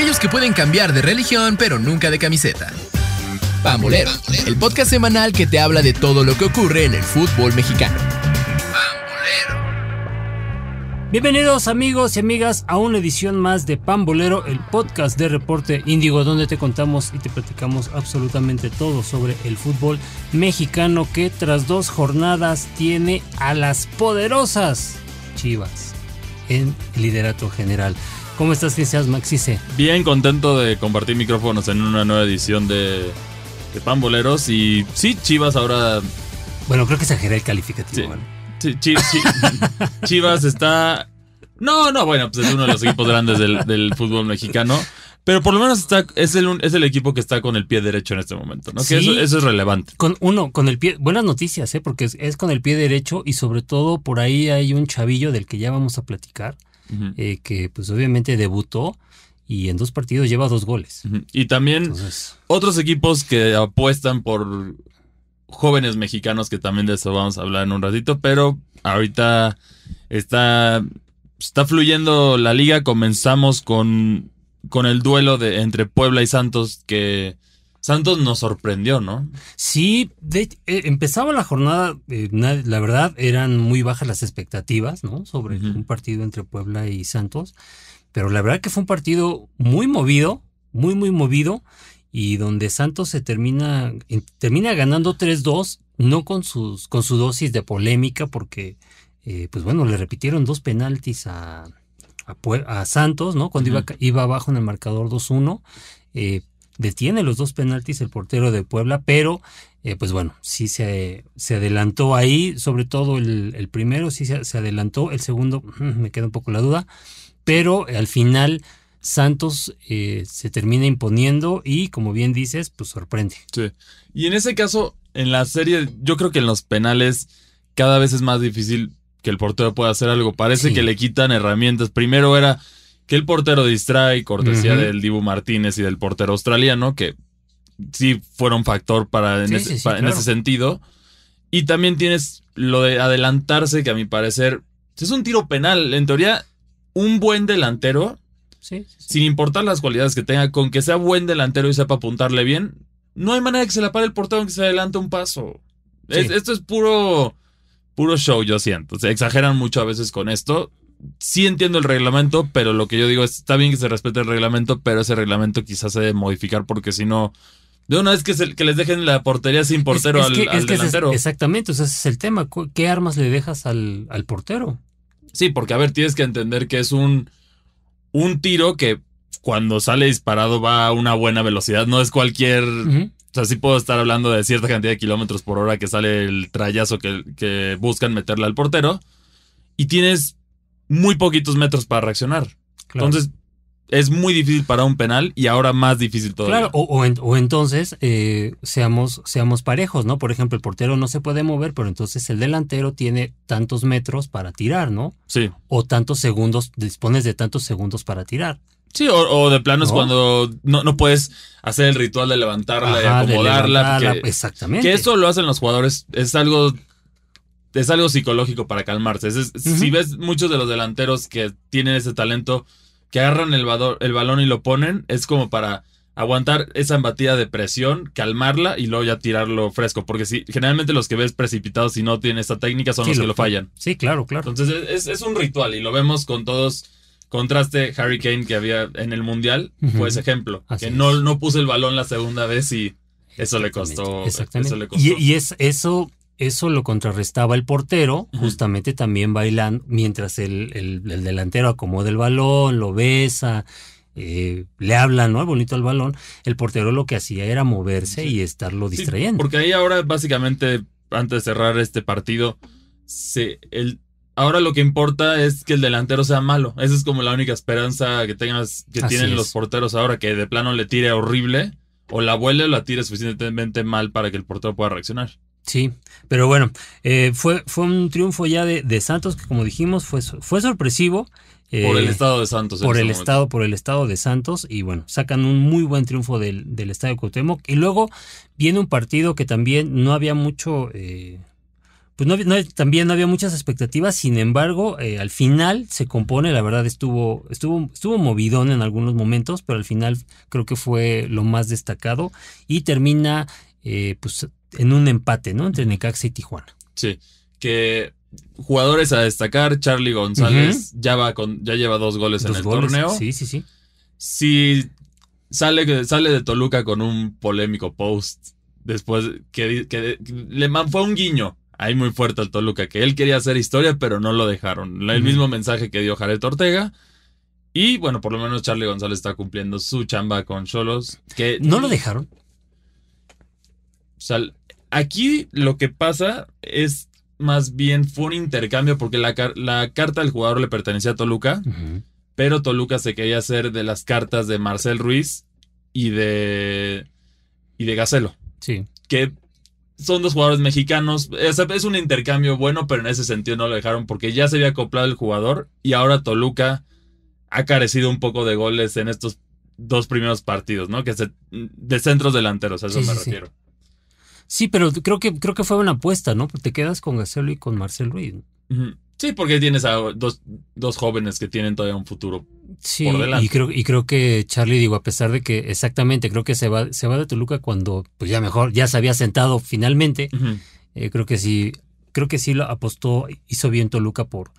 aquellos que pueden cambiar de religión pero nunca de camiseta. Pambolero, el podcast semanal que te habla de todo lo que ocurre en el fútbol mexicano. Bienvenidos amigos y amigas a una edición más de Pambolero, el podcast de Reporte Índigo, donde te contamos y te platicamos absolutamente todo sobre el fútbol mexicano que tras dos jornadas tiene a las poderosas Chivas en liderato general. ¿Cómo estás, Cristian Maxice? Bien contento de compartir micrófonos en una nueva edición de, de Pamboleros y sí, Chivas ahora... Bueno, creo que exageré el calificativo. Sí. ¿no? Sí, Chi- Chi- Chivas está. No, no, bueno, pues es uno de los equipos grandes del, del fútbol mexicano. Pero por lo menos está, es, el, es el equipo que está con el pie derecho en este momento, ¿no? Que Sí. eso, eso es relevante. Con uno, con el pie, buenas noticias, ¿eh? porque es, es con el pie derecho y sobre todo por ahí hay un chavillo del que ya vamos a platicar, Eh, que pues obviamente debutó y en dos partidos lleva dos goles. Y también Entonces, otros equipos que apuestan por jóvenes mexicanos, que también de eso vamos a hablar en un ratito, pero ahorita está, está fluyendo la liga. Comenzamos con, con el duelo de, entre Puebla y Santos, que Santos nos sorprendió, ¿no? sí, de- eh, empezaba la jornada, eh, la verdad eran muy bajas las expectativas, ¿no? Sobre un partido entre Puebla y Santos, pero la verdad que fue un partido muy movido, muy, muy movido. y donde Santos se termina, termina ganando 3-2, no con, sus, con su dosis de polémica, porque, eh, pues bueno, le repitieron dos penaltis a, a, Santos, ¿no? Cuando iba, iba abajo en el marcador 2-1, eh, detiene los dos penaltis el portero de Puebla, pero, eh, pues bueno, sí se, se adelantó ahí, sobre todo el, el primero sí se, se adelantó, el segundo me queda un poco la duda, pero al final Santos eh, se termina imponiendo y, como bien dices, pues sorprende. Sí. Y en ese caso, en la serie, yo creo que en los penales cada vez es más difícil que el portero pueda hacer algo. Parece Sí. que le quitan herramientas. Primero era que el portero distrae, cortesía del Dibu Martínez y del portero australiano, que sí fueron factor para en, Sí, ese, sí, sí, pa- en claro. ese sentido. Y también tienes lo de adelantarse, que a mi parecer es un tiro penal. En teoría, un buen delantero Sí, sí, sí. sin importar las cualidades que tenga, con que sea buen delantero y sepa apuntarle bien, no hay manera que se la pare el portero aunque se adelante un paso. Es- esto es puro, puro show, yo siento. Se exageran mucho a veces con esto. Sí entiendo el reglamento, pero lo que yo digo es, está bien que se respete el reglamento, pero ese reglamento quizás se debe modificar porque si no, de una vez que, se- que les dejen la portería sin portero Es- es al, que- al es- delantero. exactamente, o sea, ese es el tema. ¿Cu- ¿Qué armas le dejas al, al portero? Sí, porque a ver, tienes que entender que es un, un tiro que cuando sale disparado va a una buena velocidad, no es cualquier... Ujú. O sea, sí puedo estar hablando de cierta cantidad de kilómetros por hora que sale el trayazo que, que buscan meterle al portero. Y tienes muy poquitos metros para reaccionar. Claro. Entonces, es muy difícil para un penal y ahora más difícil todavía. Claro, o, o en- o entonces eh, seamos, seamos parejos, ¿no? Por ejemplo, el portero no se puede mover, pero entonces el delantero tiene tantos metros para tirar, ¿no? Sí. O tantos segundos, dispones de tantos segundos para tirar. Sí, o, o de plano es ¿No? cuando no, no puedes hacer el ritual de levantarla y de acomodarla. levantarla, que- exactamente. Que eso lo hacen los jugadores, es algo. Es algo psicológico para calmarse. Es- es- Ujú. Si ves muchos de los delanteros que tienen ese talento, que agarran el, el balón y lo ponen, es como para aguantar esa embatida de presión, calmarla y luego ya tirarlo fresco. Porque si generalmente los que ves precipitados y no tienen esta técnica son Sí, los que lo- fallan. Sí, claro, claro. Entonces es, es un ritual y lo vemos con todos. Contraste Harry Kane que había en el Mundial fue ese ejemplo. Así que es. no, no puso el balón la segunda vez y eso le costó. Exactamente. Eso le costó. Y, y es, eso, eso lo contrarrestaba el portero, justamente también bailando, mientras el, el- el delantero acomoda el balón, lo besa, eh, le habla, ¿no? Bonito al balón. El portero lo que hacía era moverse Sí. y estarlo Sí, distrayendo. porque ahí ahora, básicamente, antes de cerrar este partido, se, el, ahora lo que importa es que el delantero sea malo. Esa es como la única esperanza que tengas, que Así tienen es. los porteros ahora, que de plano le tire horrible, o la vuele o la tire suficientemente mal para que el portero pueda reaccionar. Sí, pero bueno, eh, fue, fue un triunfo ya de, de Santos que como dijimos fue, fue sorpresivo. Por el eh, estado de Santos. por este el momento. estado, por el estado de Santos, y bueno, sacan un muy buen triunfo del, del estadio Cuauhtémoc. Y luego viene un partido que también no había mucho, eh, pues no, no- también no había muchas expectativas, sin embargo, eh, al final se compone, la verdad estuvo, estuvo, estuvo movidón en algunos momentos, pero al final creo que fue lo más destacado y termina eh, pues en un empate, ¿no? Entre Necaxa y Tijuana. Sí. Que jugadores a destacar, Charlie González ya va con, ya lleva dos goles en el goles. torneo. Sí, sí, sí. Si sale, sale de Toluca con un polémico post después que, que le man- fue un guiño ahí muy fuerte al Toluca, que él quería hacer historia, pero no lo dejaron. El mismo mensaje que dio Jared Ortega. Y bueno, por lo menos Charlie González está cumpliendo su chamba con Cholos. Que ¿No lo dejaron? Sea, aquí lo que pasa es más bien fue un intercambio porque la, car- la carta del jugador le pertenecía a Toluca, pero Toluca se quería hacer de las cartas de Marcel Ruiz y de y de Gacelo, Sí. que son dos jugadores mexicanos. Es, es un intercambio bueno, pero en ese sentido no lo dejaron porque ya se había acoplado el jugador y ahora Toluca ha carecido un poco de goles en estos dos primeros partidos, ¿no? Que se, de centros delanteros, a eso Sí, me sí. refiero. Sí, pero creo que, creo que fue una apuesta, ¿no? Te quedas con Gacelo y con Marcel Ruiz. Sí, porque tienes a dos, dos jóvenes que tienen todavía un futuro. Sí, por delante. y creo, y creo que Charlie, digo, a pesar de que exactamente, creo que se va, se va de Toluca cuando, pues ya mejor, ya se había sentado finalmente. Eh, creo que sí, creo que sí lo apostó, hizo bien Toluca por,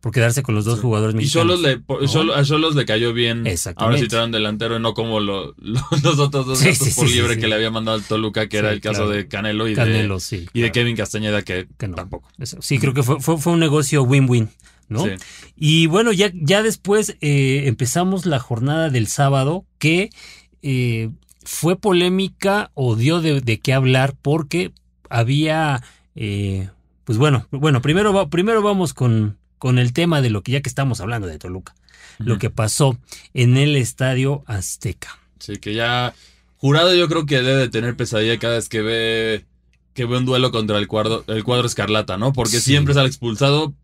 por quedarse con los dos Sí. jugadores Y mexicanos. Cholos le, por- ¿no? Cholos- a Cholos le cayó bien. Ahora sí trajeron delantero y no como lo- lo- los otros dos Sí, sí, por libre que le había mandado al Toluca, que era el caso claro. de Canelo y Canelo, de, y Kevin Castañeda, que, que no. tampoco. Sí, creo que fue, fue, fue un negocio win-win, ¿no? Sí. Y bueno, ya, ya después eh, empezamos la jornada del sábado que eh, fue polémica o dio de, de qué hablar porque había, eh, pues bueno, bueno, primero, primero vamos con, con el tema de lo que ya que estamos hablando de Toluca, lo que pasó en el Estadio Azteca. Sí, que ya. Jurado, yo creo que debe de tener pesadilla cada vez que ve. Que ve un duelo contra el cuadro, el cuadro escarlata, ¿no? Porque Sí. siempre sale expulsado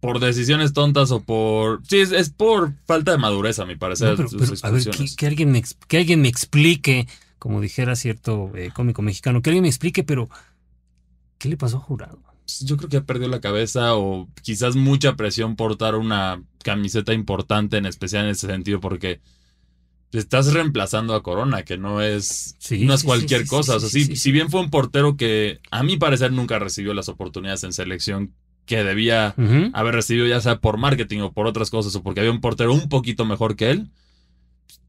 por decisiones tontas o por. Sí, es, es por falta de madurez, a mi parecer. No, pero- sus pero, a ver, que, alguien me, que alguien me explique, como dijera cierto eh, cómico mexicano, que alguien me explique, pero ¿qué le pasó a Jurado? Yo creo que ha perdido la cabeza o quizás mucha presión por dar una camiseta importante, en especial en ese sentido, porque estás reemplazando a Corona, que no es, Sí, no es sí, cualquier sí, cosa. o sea, si bien fue un portero que a mi parecer nunca recibió las oportunidades en selección que debía haber recibido, ya sea por marketing o por otras cosas, o porque había un portero un poquito mejor que él.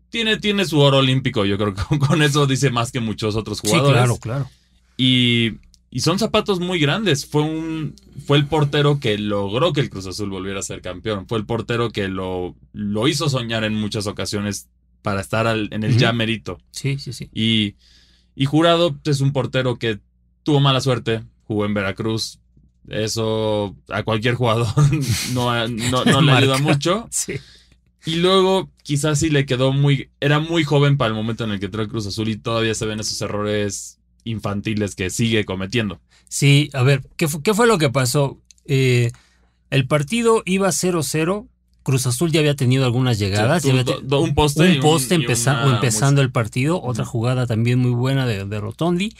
Tiene, tiene su oro olímpico, yo creo que con, eso dice más que muchos otros jugadores. claro, claro. Y, y son zapatos muy grandes. Fue un fue el portero que logró que el Cruz Azul volviera a ser campeón. Fue el portero que lo, lo hizo soñar en muchas ocasiones para estar al- en el ya merito. Sí, sí, sí. Y, y Jurado es un portero que tuvo mala suerte, jugó en Veracruz. Eso a cualquier jugador no, no, no le ayuda mucho. Sí. Y luego quizás sí le quedó muy... Era muy joven para el momento en el que entró el Cruz Azul y todavía se ven esos errores infantiles que sigue cometiendo. Sí, a ver, ¿qué, fu- qué fue lo que pasó? Eh, el partido iba 0-0. Cruz Azul ya había tenido algunas llegadas. Sí, do- do- un poste. un poste y empeza- una empezando muy- el partido, otra jugada también muy buena de, de Rotondi.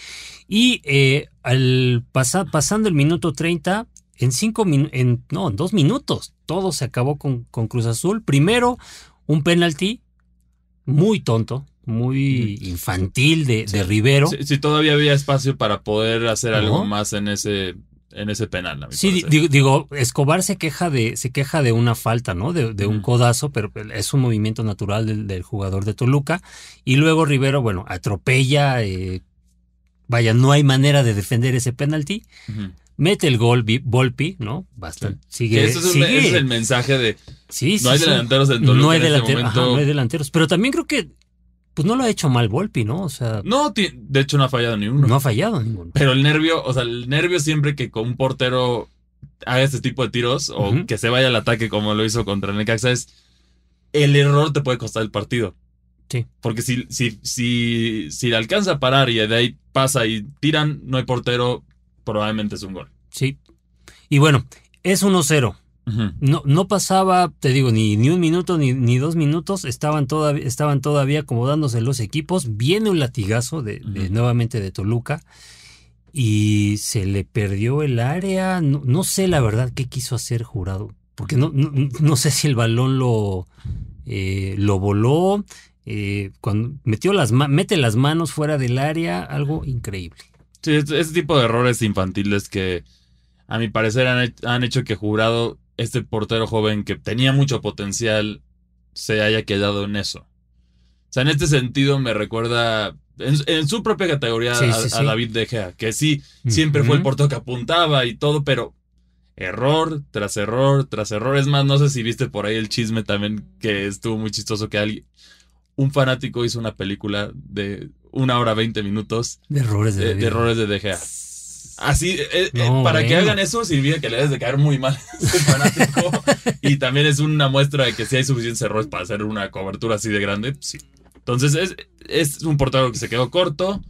Y eh, al pasa- pasando el minuto 30, en cinco en no, en dos minutos, todo se acabó con, con Cruz Azul. Primero, un penalti muy tonto, muy infantil de, de Rivero. Si, si todavía había espacio para poder hacer ¿No? algo más en ese, en ese penal. a Sí, digo, digo, Escobar se queja de, se queja de una falta, ¿no? De, de un codazo, pero es un movimiento natural del, del jugador de Toluca. Y luego Rivero, bueno, atropella. eh, vaya, no hay manera de defender ese penalti. Mete el gol Volpi, ¿no? Bastante. Sigue. ese, es un- sigue. ese es el mensaje de Sí, sí, no hay delanteros en Toluca No hay, en este ajá, no hay delanteros. Pero también creo que, pues no lo ha hecho mal Volpi, ¿no? O sea, No, de hecho no ha fallado ni uno. no ha fallado ninguno. Pero el nervio, o sea, el nervio siempre que con un portero haga este tipo de tiros o que se vaya al ataque como lo hizo contra el Necaxa es el error te puede costar el partido. Sí. Porque si, si, si, si le alcanza a parar y de ahí pasa y tiran, no hay portero, probablemente es un gol. Sí. Y bueno, es 1-0. No, no pasaba, te digo, ni, ni un minuto ni, ni dos minutos, estaban todavía, estaban todavía acomodándose los equipos. Viene un latigazo de, nuevamente de Toluca. y se le perdió el área. No, no sé la verdad qué quiso hacer jurado, porque no, no, sé si el balón lo, eh, lo voló, eh, cuando metió las mete las manos fuera del área, algo increíble. Sí, este tipo de errores infantiles que a mi parecer han, han hecho que Jurado, este portero joven que tenía mucho potencial, se haya quedado en eso. O sea, en este sentido me recuerda en, en su propia categoría Sí, a, sí, a sí. David De Gea, que sí, siempre fue el portero que apuntaba y todo, pero error tras error tras error. Es más, no sé si viste por ahí el chisme también que estuvo muy chistoso que alguien, un fanático hizo una película de una hora veinte minutos De errores de, de, de errores de De Gea. Así, eh, eh, para que hagan eso, sirvió que le debes de caer muy mal a ese fanático. y también es una muestra de que si hay suficientes errores para hacer una cobertura así de grande, sí. Entonces, es, es un portero que se quedó corto.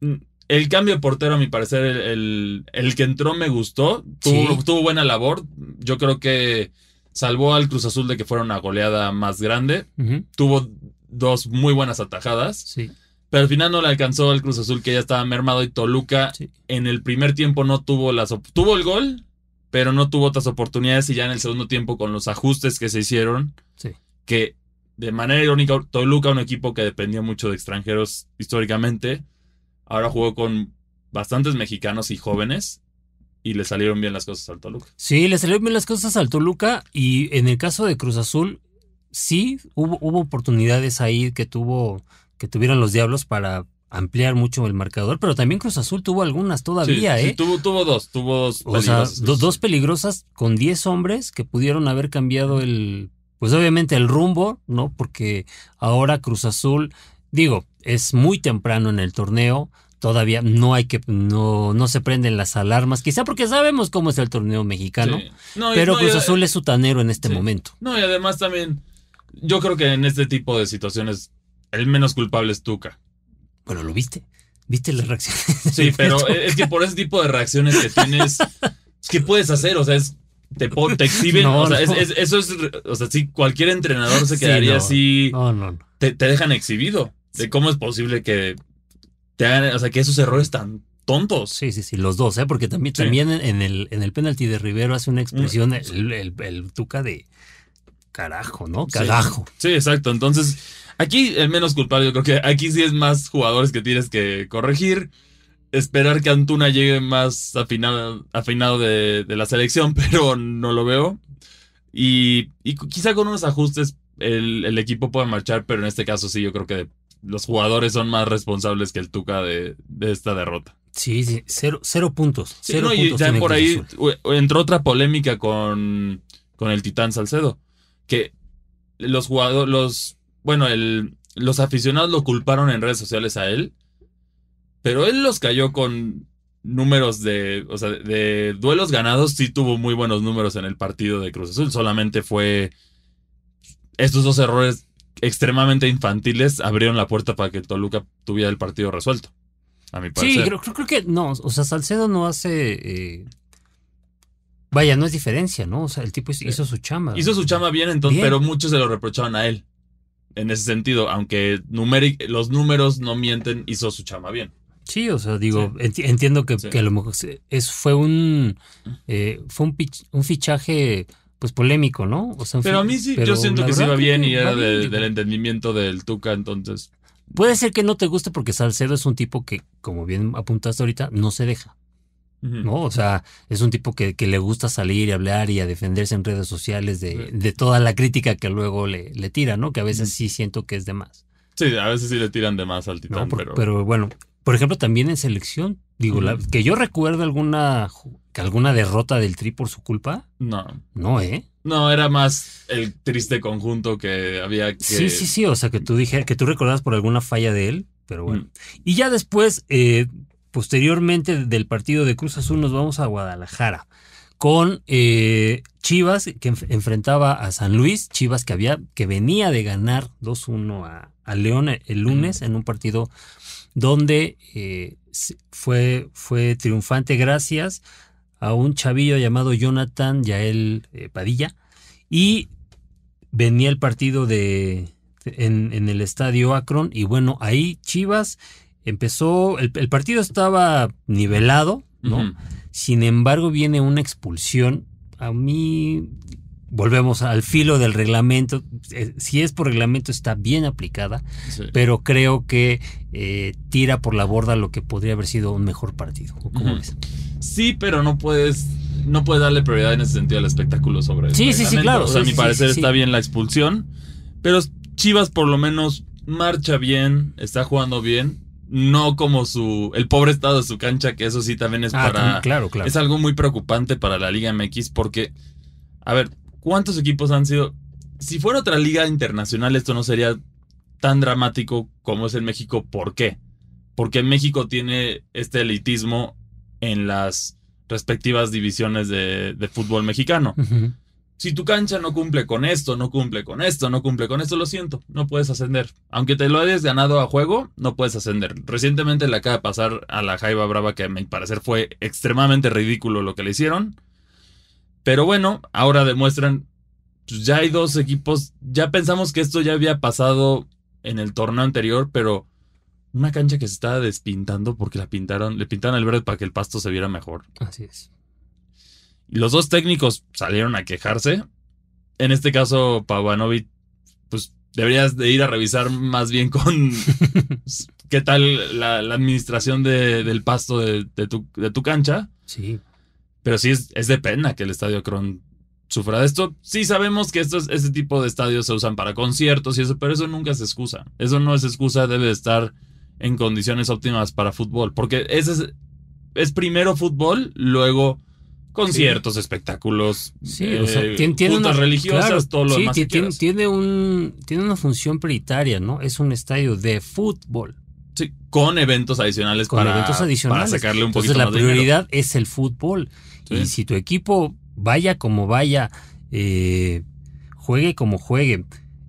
Mm, El cambio de portero, a mi parecer, el, el- el que entró me gustó. Tuvo, Sí. tuvo buena labor. Yo creo que salvó al Cruz Azul de que fuera una goleada más grande. Tuvo dos muy buenas atajadas. Sí, Pero al final no le alcanzó el Cruz Azul que ya estaba mermado y Toluca Sí. en el primer tiempo no tuvo las tuvo el gol, pero no tuvo otras oportunidades y ya en el segundo tiempo con los ajustes que se hicieron, sí. que de manera irónica Toluca un equipo que dependía mucho de extranjeros históricamente, ahora jugó con bastantes mexicanos y jóvenes y le salieron bien las cosas al Toluca. Sí, le salieron bien las cosas al Toluca y en el caso de Cruz Azul, sí, hubo, hubo oportunidades ahí que tuvo, que tuvieron los Diablos para ampliar mucho el marcador, pero también Cruz Azul tuvo algunas todavía, Sí, sí, ¿eh? tuvo, tuvo dos, tuvo dos. o sea, peligrosas. dos peligrosas con 10 hombres que pudieron haber cambiado el, pues obviamente el rumbo, ¿no? Porque ahora Cruz Azul, digo, es muy temprano en el torneo, todavía no hay que, no, no se prenden las alarmas, quizá porque sabemos cómo es el torneo mexicano. Sí. No, y- Pero no, Cruz Azul es sutanero en este Sí. momento. No, y además también, yo creo que en este tipo de situaciones, el menos culpable es Tuca. Bueno, ¿lo viste? ¿Viste las reacciones? Sí, pero es que por ese tipo de reacciones que tienes, es que puedes hacer, o sea, es, te, te exhiben, No, o sea, no. es- es- eso es, o sea, sí, cualquier entrenador se Sí, quedaría no. así, No, no, no. te, te dejan exhibido, de cómo es posible que te hagan, o sea, que esos errores tan tontos. Sí, sí, sí, los dos, ¿eh? Porque también, Sí. también en el, en el penalti de Rivero hace una expresión, Mm. el, el- el Tuca de carajo, ¿no? Sí. Cagajo. Sí, exacto. Entonces, aquí el menos culpable, yo creo que aquí sí es más jugadores que tienes que corregir. Esperar que Antuna llegue más afinado, afinado de, de la selección, pero no lo veo. Y, y quizá con unos ajustes el, el equipo puede marchar, pero en este caso sí, yo creo que los jugadores son más responsables que el Tuca de, de esta derrota. Sí, sí, cero, cero puntos. Sí, cero no, y puntos ya por ahí Azul. entró otra polémica con, con el Titán Salcedo. Que los jugadores, los, bueno, el, los aficionados lo culparon en redes sociales a él. Pero él los cayó con números de, o sea, de duelos ganados. Sí tuvo muy buenos números en el partido de Cruz Azul. Solamente fue estos dos errores extremadamente infantiles abrieron la puerta para que Toluca tuviera el partido resuelto. A mi Sí, parecer. creo, creo, creo que no, o sea, Salcedo no hace... eh, Vaya, no es diferencia, ¿no? O sea, el tipo hizo, hizo su chamba. Hizo su chama bien, entonces, Bien. pero muchos se lo reprochaban a él. En ese sentido, aunque los números no mienten, hizo su chama bien. Sí, o sea, digo, enti- entiendo que, Sí. que a lo mejor se- es, fue un eh, fue un, un fichaje pues polémico, ¿no? O sea, un Pero a mí sí, yo siento que verdad iba bien y era de- del entendimiento del Tuca, entonces. Puede ser que no te guste porque Salcedo es un tipo que, como bien apuntaste ahorita, no se deja. ¿No? O sea, es un tipo que, que le gusta salir y hablar y a defenderse en redes sociales de, de toda la crítica que luego le, le tira, ¿no? Que a veces sí siento que es de más. Sí, a veces sí le tiran de más al ¿no? Titán, Por- pero. pero... bueno, por ejemplo, también en selección, digo, la- que yo recuerdo alguna, alguna derrota del Tri por su culpa, No. no, ¿eh? No, era más el triste conjunto que había que. Sí, sí, sí, o sea, que tú dije, que tú recordabas por alguna falla de él, pero bueno. Y ya después, eh, posteriormente del partido de Cruz Azul, nos vamos a Guadalajara con eh, Chivas que enf- enfrentaba a San Luis, Chivas que había que venía de ganar 2-1 a, a León el lunes en un partido donde eh, fue, fue triunfante gracias a un chavillo llamado Jonathan Yael eh, Padilla. Y venía el partido de en, en el estadio Akron y bueno ahí Chivas empezó, el, el partido estaba nivelado, ¿no? Sin embargo, viene una expulsión. A mí, volvemos al filo del reglamento. Eh, Si es por reglamento, está bien aplicada, Sí. pero creo que eh, tira por la borda lo que podría haber sido un mejor partido. ¿O ¿Cómo Ujú. ves? Sí, pero no puedes no puedes darle prioridad en ese sentido al espectáculo sobre el Sí, sí, sí, claro, O sea, a mi sí, parecer está bien la expulsión, pero Chivas por lo menos marcha bien, está jugando bien, no como su el pobre estado de su cancha, que eso sí también es Ah, para claro, claro. es algo muy preocupante para la Liga MX porque a ver, ¿cuántos equipos han sido si fuera otra liga internacional esto no sería tan dramático como es en México, ¿por qué? Porque México tiene este elitismo en las respectivas divisiones de, de fútbol mexicano. Si tu cancha no cumple con esto, no cumple con esto, no cumple con esto, lo siento, no puedes ascender. Aunque te lo hayas ganado a juego, no puedes ascender. Recientemente le acaba de pasar a la Jaiba Brava, que a mi parecer fue extremadamente ridículo lo que le hicieron. Pero bueno, ahora demuestran, pues ya hay dos equipos, ya pensamos que esto ya había pasado en el torneo anterior, pero una cancha que se estaba despintando porque la pintaron, le pintaron el verde para que el pasto se viera mejor. Así es. Los dos técnicos salieron a quejarse. En este caso, Pavanovic, pues deberías de ir a revisar más bien con qué tal la, la administración de- del pasto de, de tu, de tu cancha. Sí. Pero sí es, es de pena que el Estadio Akron sufra de esto. Sí sabemos que estos, este tipo de estadios se usan para conciertos y eso, pero eso nunca es excusa. Eso no es excusa, debe de estar en condiciones óptimas para fútbol. Porque ese es, es primero fútbol, luego conciertos, espectáculos, Sí, o sea, eh, tiene una, religiosas, claro, todo lo sí, demás que tiene, tiene un, tiene una función prioritaria, ¿no? Es un estadio de fútbol. Sí, con eventos adicionales Con para, eventos adicionales. para sacarle un Entonces poquito la más de dinero. prioridad es el fútbol. Sí. Y si tu equipo vaya como vaya, eh, juegue como juegue,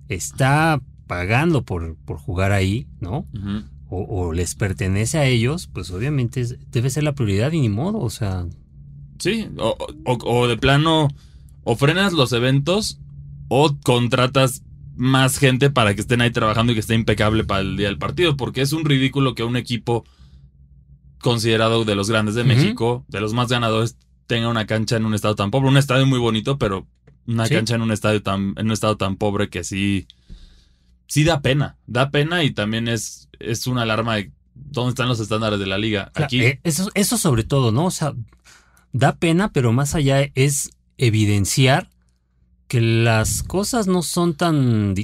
está pagando por, por jugar ahí, ¿no? O, o les pertenece a ellos, pues obviamente es- debe ser la prioridad y ni modo, o sea, Sí, o, o- o de plano, o frenas los eventos o contratas más gente para que estén ahí trabajando y que esté impecable para el día del partido, porque es un ridículo que un equipo considerado de los grandes de. México, de los más ganadores, tenga una cancha en un estado tan pobre, un estadio muy bonito, pero una Sí. cancha en un estadio tan en un estado tan pobre que sí sí da pena, da pena y también es es una alarma de dónde están los estándares de la liga. O sea, Aquí eh, eso, eso sobre todo, ¿no? O sea, da pena, pero más allá es evidenciar que las cosas no son tan,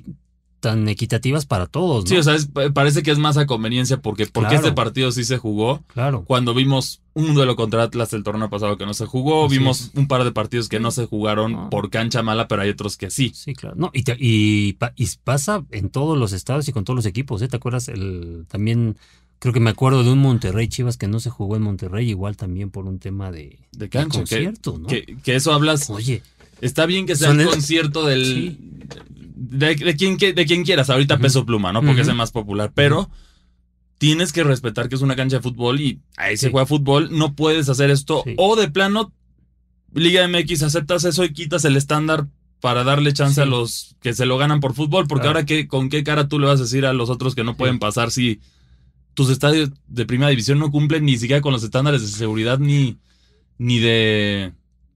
tan equitativas para todos, ¿no? Sí, o sea, es- parece que es más a conveniencia porque, porque Claro. este partido sí se jugó. claro. Cuando vimos un duelo contra Atlas el torneo pasado que no se jugó, Así vimos es. un par de partidos que no se jugaron por cancha mala, pero hay otros que sí. Sí, claro. No, y, te- y, y pasa en todos los estados y con todos los equipos, ¿eh? ¿Te acuerdas? El, también, creo que me acuerdo de un Monterrey Chivas que no se jugó en Monterrey, igual también por un tema de, De cancha. Que, concierto, ¿no? que, que eso hablas. Oye, Está bien que sea el- concierto del. Sí. De, de quien, que- de quien quieras. Ahorita peso pluma, ¿no? Porque es el más popular. Pero. Tienes que respetar que es una cancha de fútbol y ahí se juega fútbol. No puedes hacer esto. Sí. O de plano, Liga MX, aceptas eso y quitas el estándar para darle chance Sí. a los que se lo ganan por fútbol. Porque Claro. ahora, qué, ¿con qué cara tú le vas a decir a los otros que no pueden pasar si tus estadios de primera división no cumplen ni siquiera con los estándares de seguridad ni, ni de.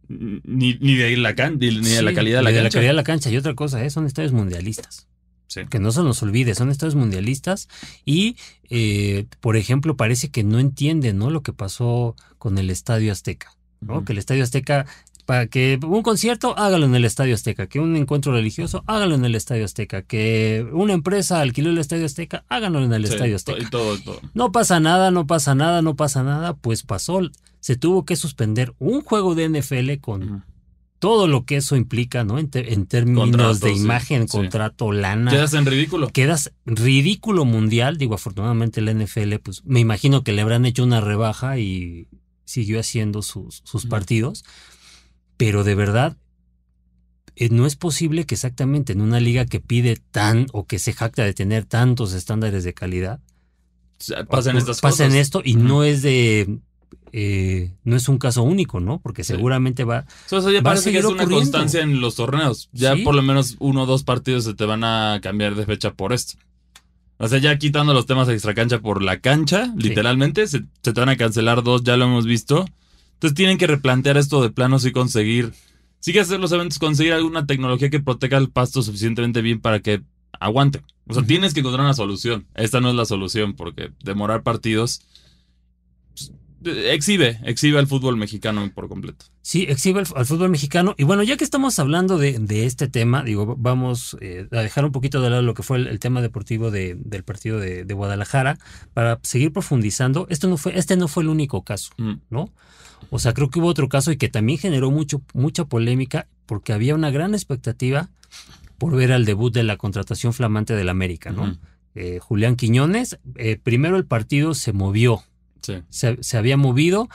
Ni, ni de la can- ni de sí, la calidad de la y cancha. la calidad de la cancha. Y otra cosa, ¿eh? son estadios mundialistas. Sí. Que no se nos olvide, son estadios mundialistas y, eh, por ejemplo, parece que no entienden ¿no? lo que pasó con el Estadio Azteca. ¿no? Que el Estadio Azteca, para que un concierto, hágalo en el Estadio Azteca. Que un encuentro religioso, hágalo en el Estadio Azteca. Que una empresa alquiló el Estadio Azteca, háganlo en el Sí, Estadio Azteca. Y todo, todo. No pasa nada, no pasa nada, no pasa nada. Pues pasó, se tuvo que suspender un juego de NFL con todo lo que eso implica, ¿no? En, te- en términos de imagen, sí. contrato, lana. Quedas en ridículo. Quedas ridículo mundial. Digo, afortunadamente la NFL, pues me imagino que le habrán hecho una rebaja y siguió haciendo sus, sus partidos. Pero de verdad, eh, no es posible que exactamente en una liga que pide tan o que se jacta de tener tantos estándares de calidad, pasen estas pasen cosas. esto y no es de. eh, no es un caso único, ¿no? Porque Sí. seguramente va. O sea, ya Va a parece que es una ocurriendo. constancia en los torneos. Ya Sí. por lo menos uno o dos partidos se te van a cambiar de fecha por esto. O sea, ya quitando los temas extra cancha por la cancha, literalmente, se, se te van a cancelar dos, ya lo hemos visto. Entonces tienen que replantear esto de planos y conseguir, sí que hacer los eventos, conseguir alguna tecnología que proteja el pasto suficientemente bien para que aguante. O sea, tienes que encontrar una solución. Esta no es la solución porque demorar partidos pues, exhibe, exhibe al fútbol mexicano por completo. Sí, exhibe al, fútbol mexicano. Y bueno, ya que estamos hablando de, de este tema, digo, vamos eh, a dejar un poquito de lado lo que fue el, tema deportivo de, del partido de, de, Guadalajara para seguir profundizando. Esto no fue, este no fue el único caso, mm. ¿no? O sea, creo que hubo otro caso y que también generó mucho, mucha polémica porque había una gran expectativa por ver al debut de la contratación flamante del América, ¿no? eh, Julián Quiñones, eh, primero el partido se movió, sí. se, se, había movido,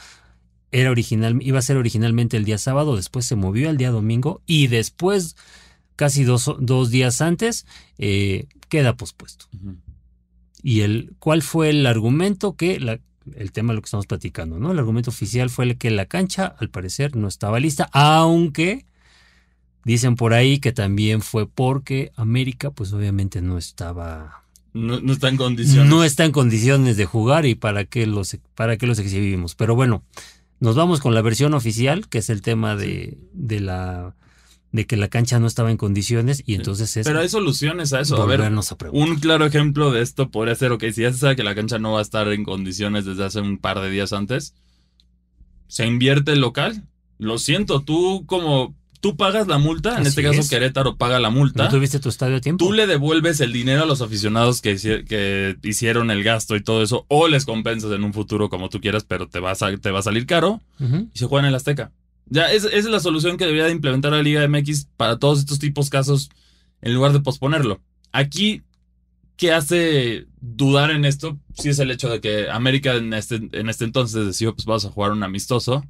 era original, iba a ser originalmente el día sábado, después se movió al día domingo y después, casi dos, dos días antes, eh, queda pospuesto. Uh -huh. ¿Y el, cuál fue el argumento? Que la, el tema de lo que estamos platicando, ¿no? El argumento oficial fue el que la cancha, al parecer, no estaba lista, aunque Dicen por ahí que también fue porque América, pues obviamente no estaba. No, no, está en condiciones. No está en condiciones de jugar y para qué los, para qué los exhibimos. Pero bueno, nos vamos con la versión oficial, que es el tema de, de la de que la cancha no estaba en condiciones y entonces es Pero hay soluciones a eso. A ver, a un claro ejemplo de esto podría ser, ok, si ya se sabe que la cancha no va a estar en condiciones desde hace un par de días antes, se invierte el local. Lo siento, tú como tú pagas la multa, en este caso es. Querétaro paga la multa. ¿No tuviste tu estadio a tiempo? Tú le devuelves el dinero a los aficionados que, hici- que hicieron el gasto y todo eso, o les compensas en un futuro como tú quieras, pero te va a, te va a salir caro y se juega en el Azteca. Ya, es- esa es la solución que debería de implementar la Liga MX para todos estos tipos casos en lugar de posponerlo. Aquí, ¿qué hace dudar en esto? Sí es el hecho de que América en este, en este entonces decidió, pues vamos a jugar un amistoso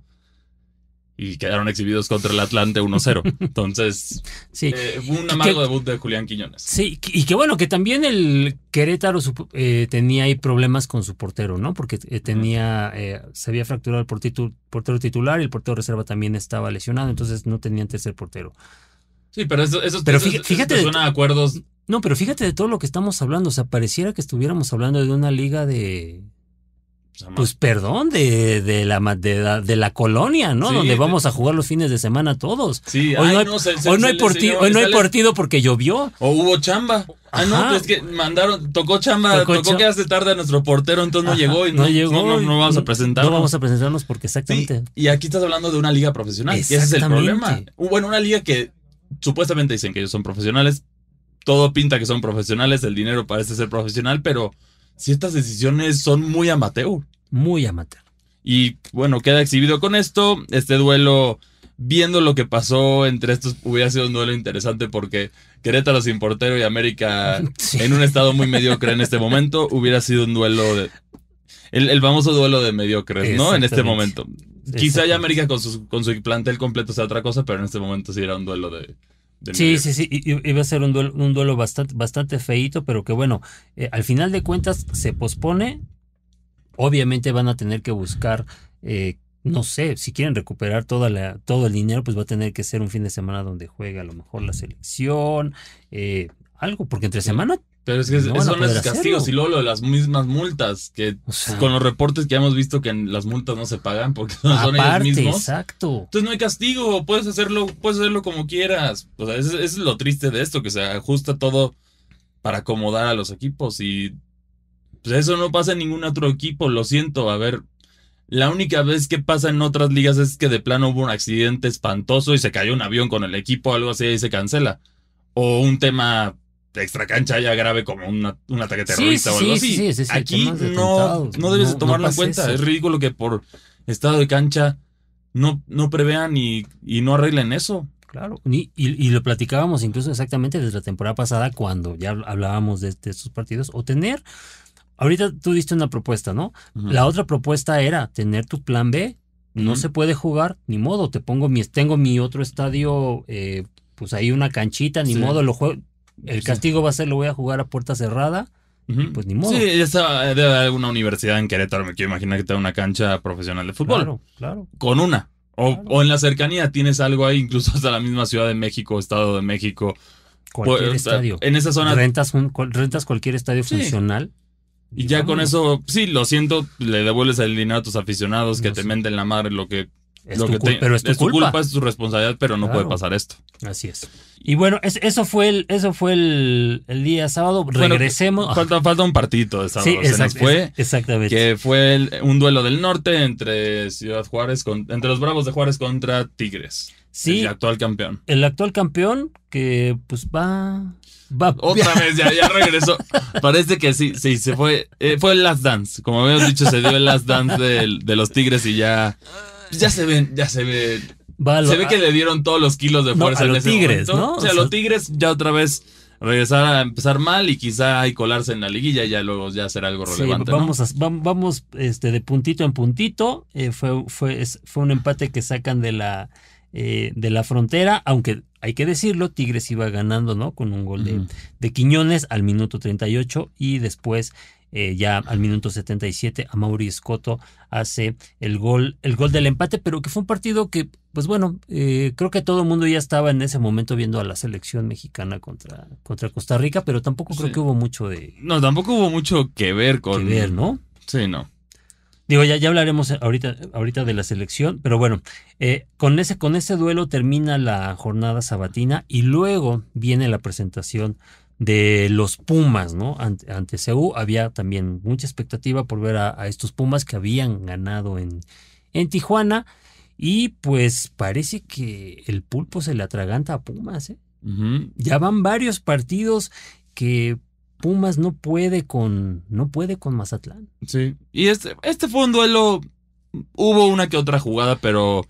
y quedaron exhibidos contra el Atlante 1-0. Entonces, Sí. eh, fue un Que- amargo debut de Julián Quiñones. Sí, y que bueno, que también el Querétaro eh, tenía ahí problemas con su portero, ¿no? Porque eh, tenía, eh, se había fracturado el portitu- portero titular y el portero reserva también estaba lesionado, entonces no tenían tercer portero. Sí, pero eso, eso, Pero eso- fíjate- eso de- suena a acuerdos. No, pero fíjate de todo lo que estamos hablando, o sea, pareciera que estuviéramos hablando de una liga de, pues perdón, de, de, la, de, la, de la colonia, ¿no? Sí, Donde de- vamos a jugar los fines de semana todos. sí, Hoy ay, no hay, no, se- se- hoy no hay, hoy no partido porque llovió. O hubo chamba. Ah, no, Ajá. pues es que mandaron, tocó chamba, Tocó tocó, que hace tarde a nuestro portero, entonces no llegó y no, llegó. no, no- no vamos a presentarnos. No vamos a presentarnos porque Sí, exactamente. y aquí estás hablando de una liga profesional. Y ese es el problema. Bueno, una liga que supuestamente dicen que ellos son profesionales. Todo pinta que son profesionales, el dinero parece ser profesional, pero ciertas decisiones son muy amateur. Muy amateur. Y bueno, queda exhibido con esto. Este duelo, viendo lo que pasó entre estos, hubiera sido un duelo interesante porque Querétaro sin portero y América Sí. en un estado muy mediocre en este momento, hubiera sido un duelo de. El, el famoso duelo de mediocres, ¿no? En este momento. Quizá ya. América con su, con su plantel completo sea otra cosa, pero en este momento sí era un duelo de. Sí, sí, sí. i- Iba a ser un duelo, un duelo bastante, bastante feíto, pero que bueno, eh, al final de cuentas se pospone. Obviamente van a tener que buscar, eh, no sé, si quieren recuperar toda la, todo el dinero, pues va a tener que ser un fin de semana donde juegue a lo mejor la selección, eh, algo, porque entre Sí. semana, Pero es que No son esos castigos hacerlo. y luego lo de las mismas multas, que o sea, con los reportes que hemos visto que las multas no se pagan porque son ellos mismos. exacto. Entonces no hay castigo, puedes hacerlo, puedes hacerlo como quieras. O sea, eso, eso es lo triste de esto, que se ajusta todo para acomodar a los equipos y pues eso no pasa en ningún otro equipo, lo siento, a ver, la única vez que pasa en otras ligas es que de plano hubo un accidente espantoso y se cayó un avión con el equipo o algo así y se cancela. O un tema extra cancha ya grave como una- un ataque Sí, terrorista o sí, algo sí, así. sí, Aquí no, no debes No- de tomarlo no en cuenta. eso. Es ridículo que por estado de cancha no, no prevean y, y no arreglen eso. Claro, y, y- y lo platicábamos incluso exactamente desde la temporada pasada cuando ya hablábamos de, de estos partidos, o tener, ahorita tú diste una propuesta, ¿no? La otra propuesta era tener tu plan B, no se puede jugar, ni modo, te pongo mi, tengo mi otro estadio, eh, pues ahí una canchita, ni Sí. modo, lo juego, el Sí. castigo va a ser, lo voy a jugar a puerta cerrada, pues ni modo. Sí, esa debe haber alguna universidad en Querétaro, me quiero imaginar que tenga una cancha profesional de fútbol. Claro, claro. Con una. O, Claro. o en la cercanía tienes algo ahí, incluso hasta la misma Ciudad de México, Estado de México. Cualquier Pues, estadio. En esa zona. rentas, un- rentas cualquier estadio Sí. funcional. Y ya con eso, sí, lo siento, le devuelves el dinero a tus aficionados que No te menten la madre lo que. Es lo que te- pero es tu culpa. es tu responsabilidad, pero no Claro. puede pasar esto. Así es. Y bueno, es- eso fue el, eso fue el, el día sábado. Bueno, Regresemos. Falta, falta un partito de sábado. sí, se nos fue. exactamente. Que fue el- un duelo del norte entre Ciudad Juárez, con- entre los Bravos de Juárez contra Tigres. sí, El actual campeón. el actual campeón que pues va. va Otra vez, ya, ya regresó. Parece que sí, sí, se fue. eh, fue el Last Dance. Como habíamos dicho, se dio el Last Dance del- de, los Tigres y ya. Ya se ven, ya se ve. va a lo- Se ve que le dieron todos los kilos de No, fuerza a en los ese Tigres, momento. ¿no? O sea, O a sea- los Tigres ya otra vez regresar a empezar mal y quizá ahí colarse en la liguilla y ya luego ya será algo Sí, relevante. ¿no? vamos, a- vam- vamos este, de puntito en puntito. Eh, fue, fue, fue un empate que sacan de la, eh, de la frontera, aunque hay que decirlo, Tigres iba ganando, ¿no? Con un gol de, de Quiñones al minuto 38 y después eh, ya al minuto 77 a Mauri Escoto hace el gol, el gol del empate, pero que fue un partido que, pues bueno, eh, creo que todo el mundo ya estaba en ese momento viendo a la selección mexicana contra, contra Costa Rica, pero tampoco creo Sí. que hubo mucho de No, tampoco hubo mucho que ver que con. ver, ¿no? Sí, no. Digo, ya, ya hablaremos ahorita, ahorita de la selección, pero bueno, eh, con, ese, con ese duelo termina la jornada sabatina y luego viene la presentación de los Pumas, ¿no? Ante, ante había también mucha expectativa por ver a, a estos Pumas que habían ganado en, en Tijuana y pues parece que el pulpo se le atraganta a Pumas, ¿eh? Ya van varios partidos que Pumas no puede con, no puede con Mazatlán. Sí. Y este, este fue un duelo. Hubo una que otra jugada, pero.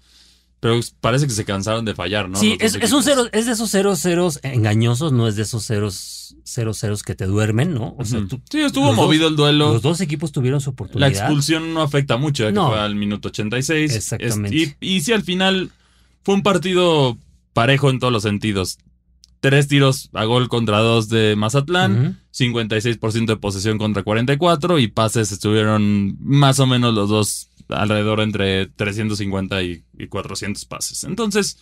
Pero parece que se cansaron de fallar, ¿no? Sí, es, es un cero, es de esos ceros ceros engañosos, no es de esos ceros ceros ceros que te duermen, ¿no? O sea, tú- sí, estuvo dos- movido el duelo. los dos equipos tuvieron su La oportunidad. expulsión no afecta mucho, ya que No. fue al minuto 86. Exactamente. Es- y, y sí, al final fue un partido parejo en todos los sentidos. Tres tiros a gol contra dos de Mazatlán, Ujú. 56% de posesión contra 44 y pases estuvieron más o menos los dos alrededor entre 350 y, y 400 pases. Entonces,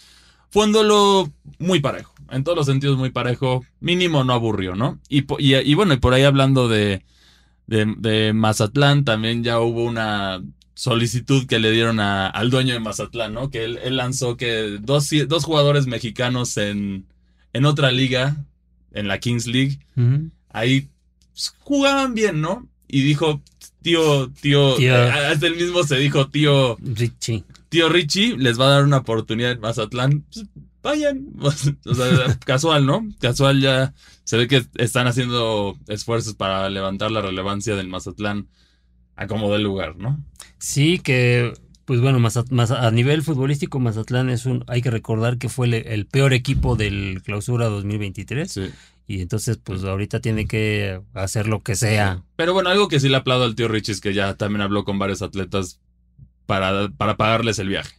fue un duelo muy parejo, en todos los sentidos muy parejo, mínimo no aburrió, ¿no? Y, y, y bueno, y por ahí hablando de, de, de Mazatlán, también ya hubo una solicitud que le dieron a- al dueño de Mazatlán, ¿no? Que él, él lanzó que dos, dos jugadores mexicanos en, en otra liga, en la Kings League, ahí pues, jugaban bien, ¿no? Y dijo, tío, tío, Tío. eh, hasta él mismo se dijo, tío, Richie. tío Richie, les va a dar una oportunidad en Mazatlán. Pues, vayan. O sea, casual, ¿no? Casual ya se ve que están haciendo esfuerzos para levantar la relevancia del Mazatlán a como del lugar, ¿no? Sí, que, pues bueno, Mazat- Maza- a nivel futbolístico, Mazatlán es un, hay que recordar que fue el, el peor equipo del clausura 2023 Sí. Y entonces pues ahorita tiene que hacer lo que sea. Pero bueno, algo que sí le aplaudo al tío Richie es que ya también habló con varios atletas para, para pagarles el viaje.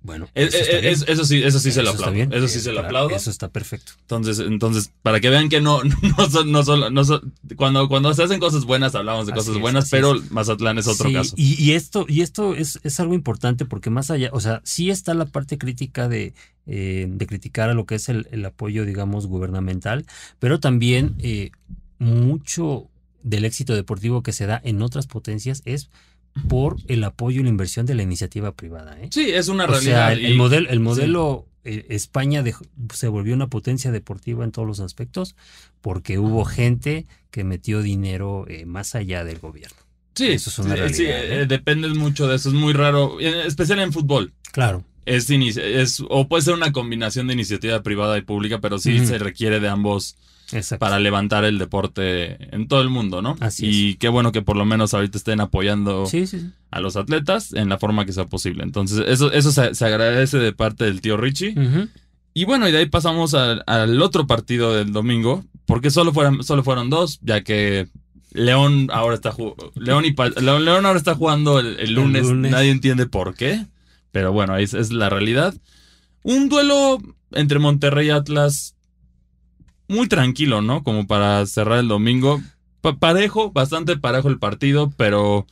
Bueno, Eh, eso, eh, es- eso sí, eso sí se lo aplaudo. bien. Eso sí Eh, se lo aplaudo. Eso está perfecto. Entonces, entonces, para que vean que no, no son, no son, no son- cuando, cuando se hacen cosas buenas hablamos de Así cosas es, buenas, pero es. Mazatlán es otro Sí, caso. Y, y esto, y esto es, es algo importante porque más allá, o sea, sí está la parte crítica de, eh, de criticar a lo que es el, el apoyo, digamos, gubernamental, pero también eh, mucho del éxito deportivo que se da en otras potencias es por el apoyo y la inversión de la iniciativa privada. ¿eh? Sí, es una O realidad. sea, el, y- el modelo, el modelo eh, España dejó- se volvió una potencia deportiva en todos los aspectos porque hubo gente que metió dinero eh, más allá del gobierno. sí, eso es una sí, sí, realidad, ¿eh? depende mucho de eso, es muy raro, en especial en fútbol. Claro. Es, es o puede ser una combinación de iniciativa privada y pública, pero sí se requiere de ambos Exacto. para levantar el deporte en todo el mundo, ¿no? Así y qué bueno que por lo menos ahorita estén apoyando Sí, sí, sí. a los atletas en la forma que sea posible. Entonces, eso, eso se, se agradece de parte del tío Richie. Y bueno, y de ahí pasamos al, al otro partido del domingo, porque solo fueron, solo fueron dos, ya que León ahora está León, y León, León ahora está jugando el, el lunes, lunes. nadie entiende por qué, pero bueno, es, es la realidad. Un duelo entre Monterrey y Atlas muy tranquilo, ¿no? Como para cerrar el domingo. Pa- parejo, bastante parejo el partido, pero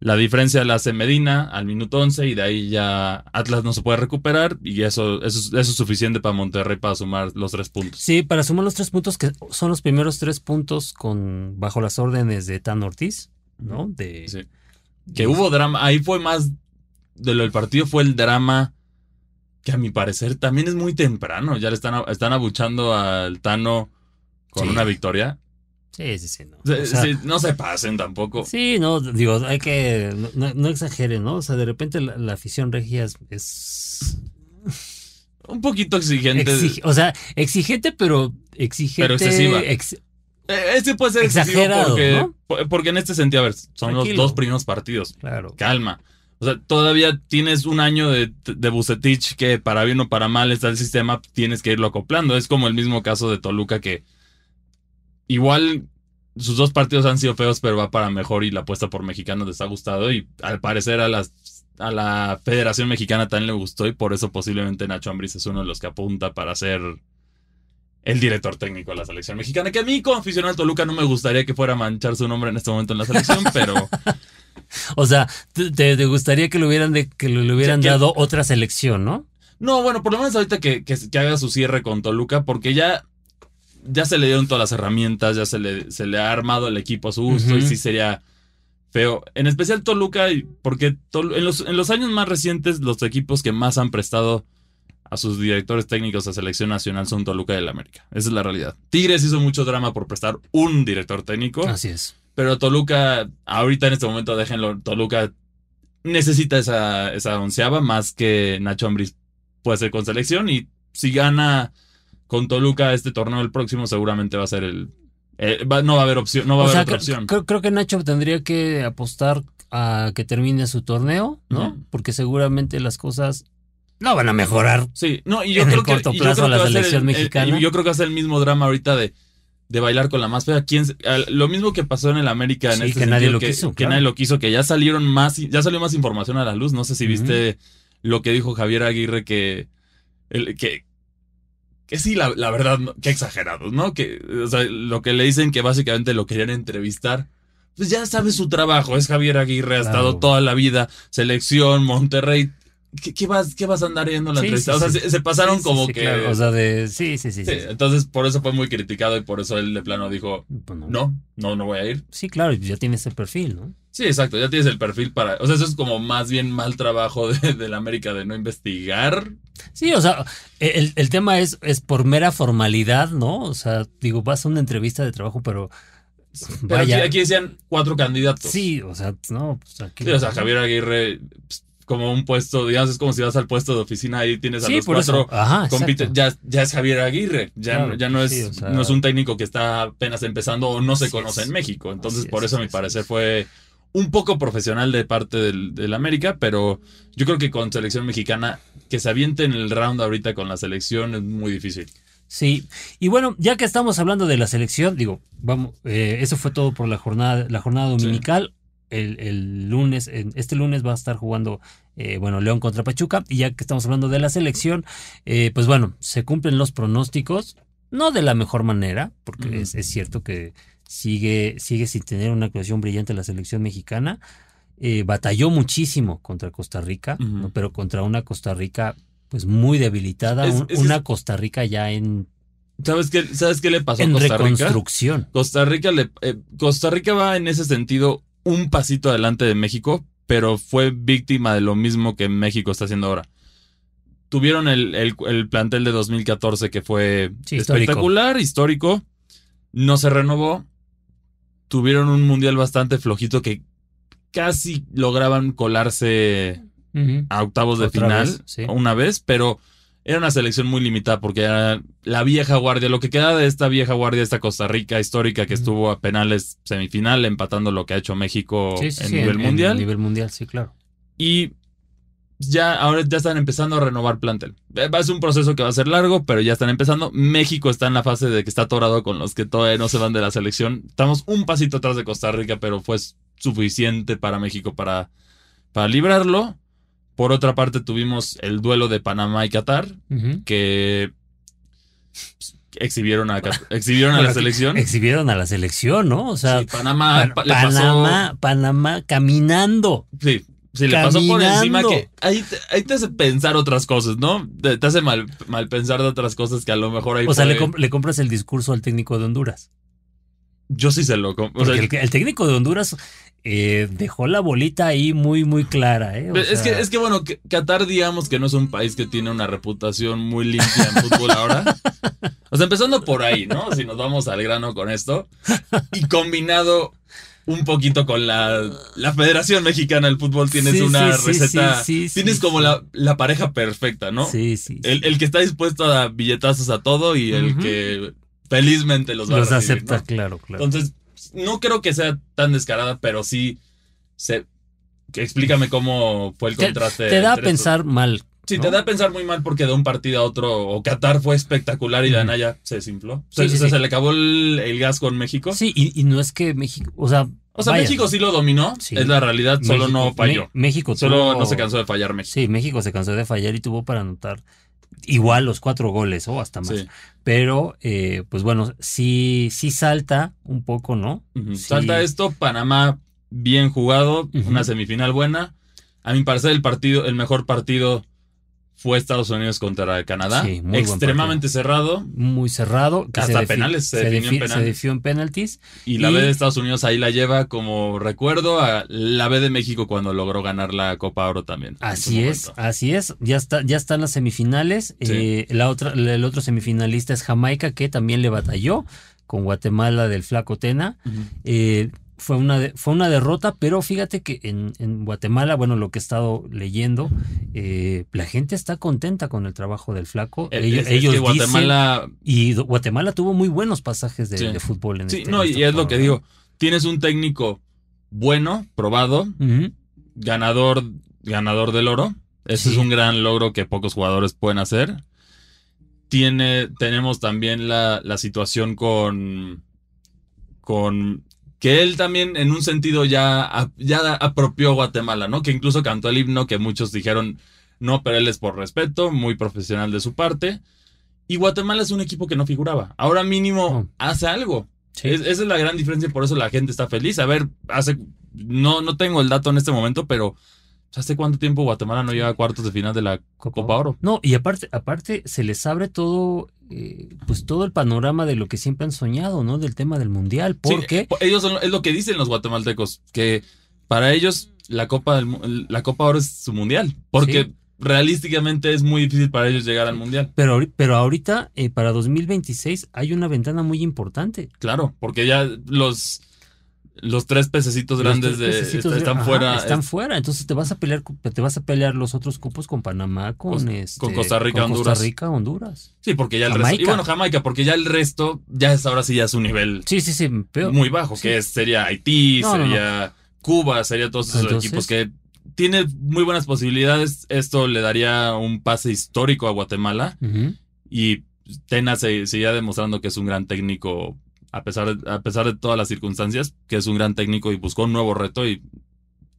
La diferencia la hace Medina al minuto 11 y de ahí ya Atlas no se puede recuperar y eso, eso, es- eso es suficiente para Monterrey para sumar los tres puntos. Sí, para sumar los tres puntos, que son los primeros tres puntos con bajo las órdenes de Tan Ortiz, ¿no? De, Sí. Que hubo drama, ahí fue más de lo del partido, fue el drama que a mi parecer también es muy temprano. Ya le están, están abuchando al Tano con Sí. una victoria. Sí, sí, sí. No, Sí, O sea, sí, no se pasen tampoco. sí, no, digo, hay que. No, exageren, ¿no? O sea, de repente la, la afición regia es. es Un poquito exigente. exig- o sea, exigente, pero exigente. Pero excesiva. ex- Eh, Este puede ser excesivo Exagerado, porque, ¿no? por- porque en este sentido, a ver, son los dos primeros partidos. claro. Calma. O sea, todavía tienes un año de, de Bucetich que para bien o para mal está el sistema, tienes que irlo acoplando. Es como el mismo caso de Toluca que igual sus dos partidos han sido feos, pero va para mejor y la apuesta por mexicanos les ha gustado y al parecer a las a la Federación Mexicana también le gustó y por eso posiblemente Nacho Ambriz es uno de los que apunta para ser el director técnico de la selección mexicana, que a mí como aficionado al Toluca no me gustaría que fuera a manchar su nombre en este momento en la selección, pero O sea, te, gustaría que le hubieran, de, que le, hubieran dado otra selección, ¿no? No, bueno, por lo menos ahorita que, que, que haga su cierre con Toluca, porque ya, ya se le dieron todas las herramientas, ya se le, se le ha armado el equipo a su gusto y sí sería feo. En especial Toluca, porque Tol- en, los, en los años más recientes los equipos que más han prestado a sus directores técnicos a selección nacional son Toluca y el América. Esa es la realidad. Tigres hizo mucho drama por prestar un director técnico. Así es. Pero Toluca, ahorita en este momento, déjenlo, Toluca necesita esa, esa onceava más que Nacho Ambriz puede ser con selección. Y si gana con Toluca este torneo el próximo, seguramente va a ser el. eh, va- no va a haber opción, no va a haber sea, otra opción. creo, creo que Nacho tendría que apostar a que termine su torneo, ¿no? Porque seguramente las cosas no van a mejorar. Sí, no, y yo en el creo que. corto yo plazo creo que la selección el- el- mexicana. y yo creo que ser el mismo drama ahorita de, de bailar con la más fea. ¿Quién lo mismo que pasó en el América en Sí, este que nadie lo que, quiso, que claro. nadie lo quiso, que ya salieron más, ya salió más información a la luz. No sé si viste lo que dijo Javier Aguirre que. el- que que sí, la, la verdad, que exagerados, ¿no? Que, o sea, lo que le dicen que básicamente lo querían entrevistar. Pues ya sabe su trabajo, es Javier Aguirre, ha Claro. estado toda la vida, selección, Monterrey. ¿Qué, qué vas, qué vas a andar yendo a la Sí, entrevista? sí, o sea, sí. se, se pasaron como que. claro. O sea, de. Sí, sí, sí. Entonces por eso fue muy criticado y por eso él de plano dijo, Pues no. no, no, no voy a ir. Sí, claro, ya tiene ese perfil, ¿no? Sí, exacto, ya tienes el perfil para... O sea, eso es como más bien mal trabajo de, de la América de no investigar. Sí, o sea, el, el tema es, es por mera formalidad, ¿no? O sea, digo, vas a una entrevista de trabajo, pero. Pero aquí, Vaya. aquí decían cuatro candidatos. Sí, o sea, no, pues aquí. Sí, o sea, Javier Aguirre, pues, como un puesto, digamos, es como si vas al puesto de oficina y tienes a Sí, los cuatro... Ajá, ya, ya es Javier Aguirre, ya, Claro, ya no, es, sí, o sea- no es un técnico que está apenas empezando o no se conoce es. en México. Entonces, Así por es, eso a mi parecer es. fue un poco profesional de parte del, del América, pero yo creo que con selección mexicana, que se aviente en el round ahorita con la selección es muy difícil. Sí, y bueno, ya que estamos hablando de la selección, digo, vamos, eh, eso fue todo por la jornada, la jornada dominical. El, el lunes, en- este lunes va a estar jugando, eh, bueno, León contra Pachuca. Y ya que estamos hablando de la selección, eh, pues bueno, se cumplen los pronósticos, no de la mejor manera, porque es, es cierto que sigue, sigue sin tener una actuación brillante la selección mexicana. Eh, batalló muchísimo contra Costa Rica, pero contra una Costa Rica pues muy debilitada, Es- un- es- una Costa Rica ya en, ¿Sabes qué, ¿Sabes qué le pasó a en Costa Rica? reconstrucción. Costa Rica, le, eh, Costa Rica va en ese sentido un pasito adelante de México, pero fue víctima de lo mismo que México está haciendo ahora. Tuvieron el, el- el plantel de 2014 que fue Sí, espectacular, histórico. No se renovó. Tuvieron un mundial bastante flojito que casi lograban colarse a octavos de Otra final vez, sí. una vez, pero era una selección muy limitada porque era la vieja guardia, lo que queda de esta vieja guardia, esta Costa Rica histórica que estuvo a penales semifinal, empatando lo que ha hecho México Sí, sí, en sí, nivel mundial. nivel mundial, sí, claro. Y ya ahora ya están empezando a renovar plantel. Eh, Va a ser un proceso que va a ser largo, pero ya están empezando. México está en la fase de que está atorado con los que todavía no se van de la selección. Estamos un pasito atrás de Costa Rica, pero fue suficiente para México para, para librarlo. Por otra parte, tuvimos el duelo de Panamá y Qatar, que exhibieron a, exhibieron a la selección. Exhibieron a la selección, ¿no? O sea, Sí, Panamá Pa- le Panamá, Panamá caminando. Sí, sí, le pasó por encima que ahí te, ahí te hace pensar otras cosas, ¿no? Te, te hace mal, mal pensar de otras cosas que a lo mejor ahí O sea, le, puede- comp- le compras el discurso al técnico de Honduras. Yo sí se lo com- o sea, Porque el, el técnico de Honduras eh, dejó la bolita ahí muy, muy clara. ¿eh? Es, sea, que, es que bueno, que- Qatar digamos que no es un país que tiene una reputación muy limpia en fútbol ahora. O sea, empezando por ahí, ¿no? Si nos vamos al grano con esto. Y combinado un poquito con la, la Federación Mexicana del Fútbol, tienes Sí, una sí, receta. sí, sí, tienes como. La, la pareja perfecta, ¿no? Sí, sí. El, el que está dispuesto a billetazos a todo y el que felizmente los va Los a recibir, acepta, ¿no? claro, claro. Entonces, no creo que sea tan descarada, pero sí se. explícame cómo fue el Te- contraste. te da a estos. pensar mal. Sí, ¿no? te da a pensar muy mal porque de un partido a otro, o Qatar fue espectacular y Ujú. Danaya se desinfló. Sí, se, sí, se- sí. le acabó el, el gas con México. Sí, y, y no es que México, o sea, O sea, vaya, México sí lo dominó, es la realidad, solo no falló. México Solo tuvo- no se cansó de fallar México. Sí, México se cansó de fallar y tuvo para anotar igual los cuatro goles o hasta más. Sí. Pero, eh, pues bueno, sí, sí salta un poco, ¿no? Sí. Salta esto, Panamá bien jugado, una semifinal buena. A mi parecer el partido, el mejor partido fue Estados Unidos contra Canadá. Sí, muy Extremadamente cerrado. Muy cerrado. que Hasta penales, se definió en se definió en penaltis. Y la Y- B de Estados Unidos ahí la lleva como recuerdo a la B de México cuando logró ganar la Copa Oro también. Así es, así es. Ya está, ya están las semifinales. Sí. Eh, la otra, el otro semifinalista es Jamaica, que también le batalló con Guatemala del Flaco Tena. Ujú. Eh, fue una, de- fue una derrota, pero fíjate que en, en Guatemala, bueno, lo que he estado leyendo, eh, la gente está contenta con el trabajo del flaco. Ellos es- es ellos que dicen- Guatemala. y Guatemala tuvo muy buenos pasajes de, Sí. de fútbol en Sí, este no, en y esta es lo que digo. Tienes un técnico bueno, probado, ganador, ganador del oro. Ese Sí. es un gran logro que pocos jugadores pueden hacer. Tiene, tenemos también la, la situación con, con que él también en un sentido ya, ya apropió Guatemala, ¿no? Que incluso cantó el himno que muchos dijeron, no, pero él es por respeto, muy profesional de su parte. Y Guatemala es un equipo que no figuraba. Ahora mínimo Oh. hace algo. Sí. Es- esa es la gran diferencia y por eso la gente está feliz. A ver, hace no, no tengo el dato en este momento, pero ¿hace cuánto tiempo Guatemala no llega a cuartos de final de la Copa, Oro? No, y aparte, aparte se les abre todo, eh, pues todo el panorama de lo que siempre han soñado, ¿no? Del tema del mundial, Sí, porque po- ellos son- es lo que dicen los guatemaltecos, que para ellos la Copa del la Copa Oro es su mundial, porque Sí. realísticamente es muy difícil para ellos llegar al mundial. pero, pero ahorita eh, para 2026 hay una ventana muy importante. Claro, porque ya los los tres pececitos grandes de, tres pececitos est- están ajá, fuera. están es- fuera, entonces te vas a pelear, te vas a pelear los otros cupos con Panamá, con, Con- este, con Costa Rica, con Honduras. Costa Rica, Honduras. sí, porque ya el resto. Y bueno, Jamaica, porque ya el resto, ya es ahora sí ya es un nivel Sí, sí, sí, pero muy bajo, sí. que es- sería Haití, No, no, no. sería Cuba, sería todos esos Entonces- equipos que tiene muy buenas posibilidades. Esto le daría un pase histórico a Guatemala y Tena se seguía demostrando que es un gran técnico a pesar, de, a pesar de todas las circunstancias, que es un gran técnico y buscó un nuevo reto y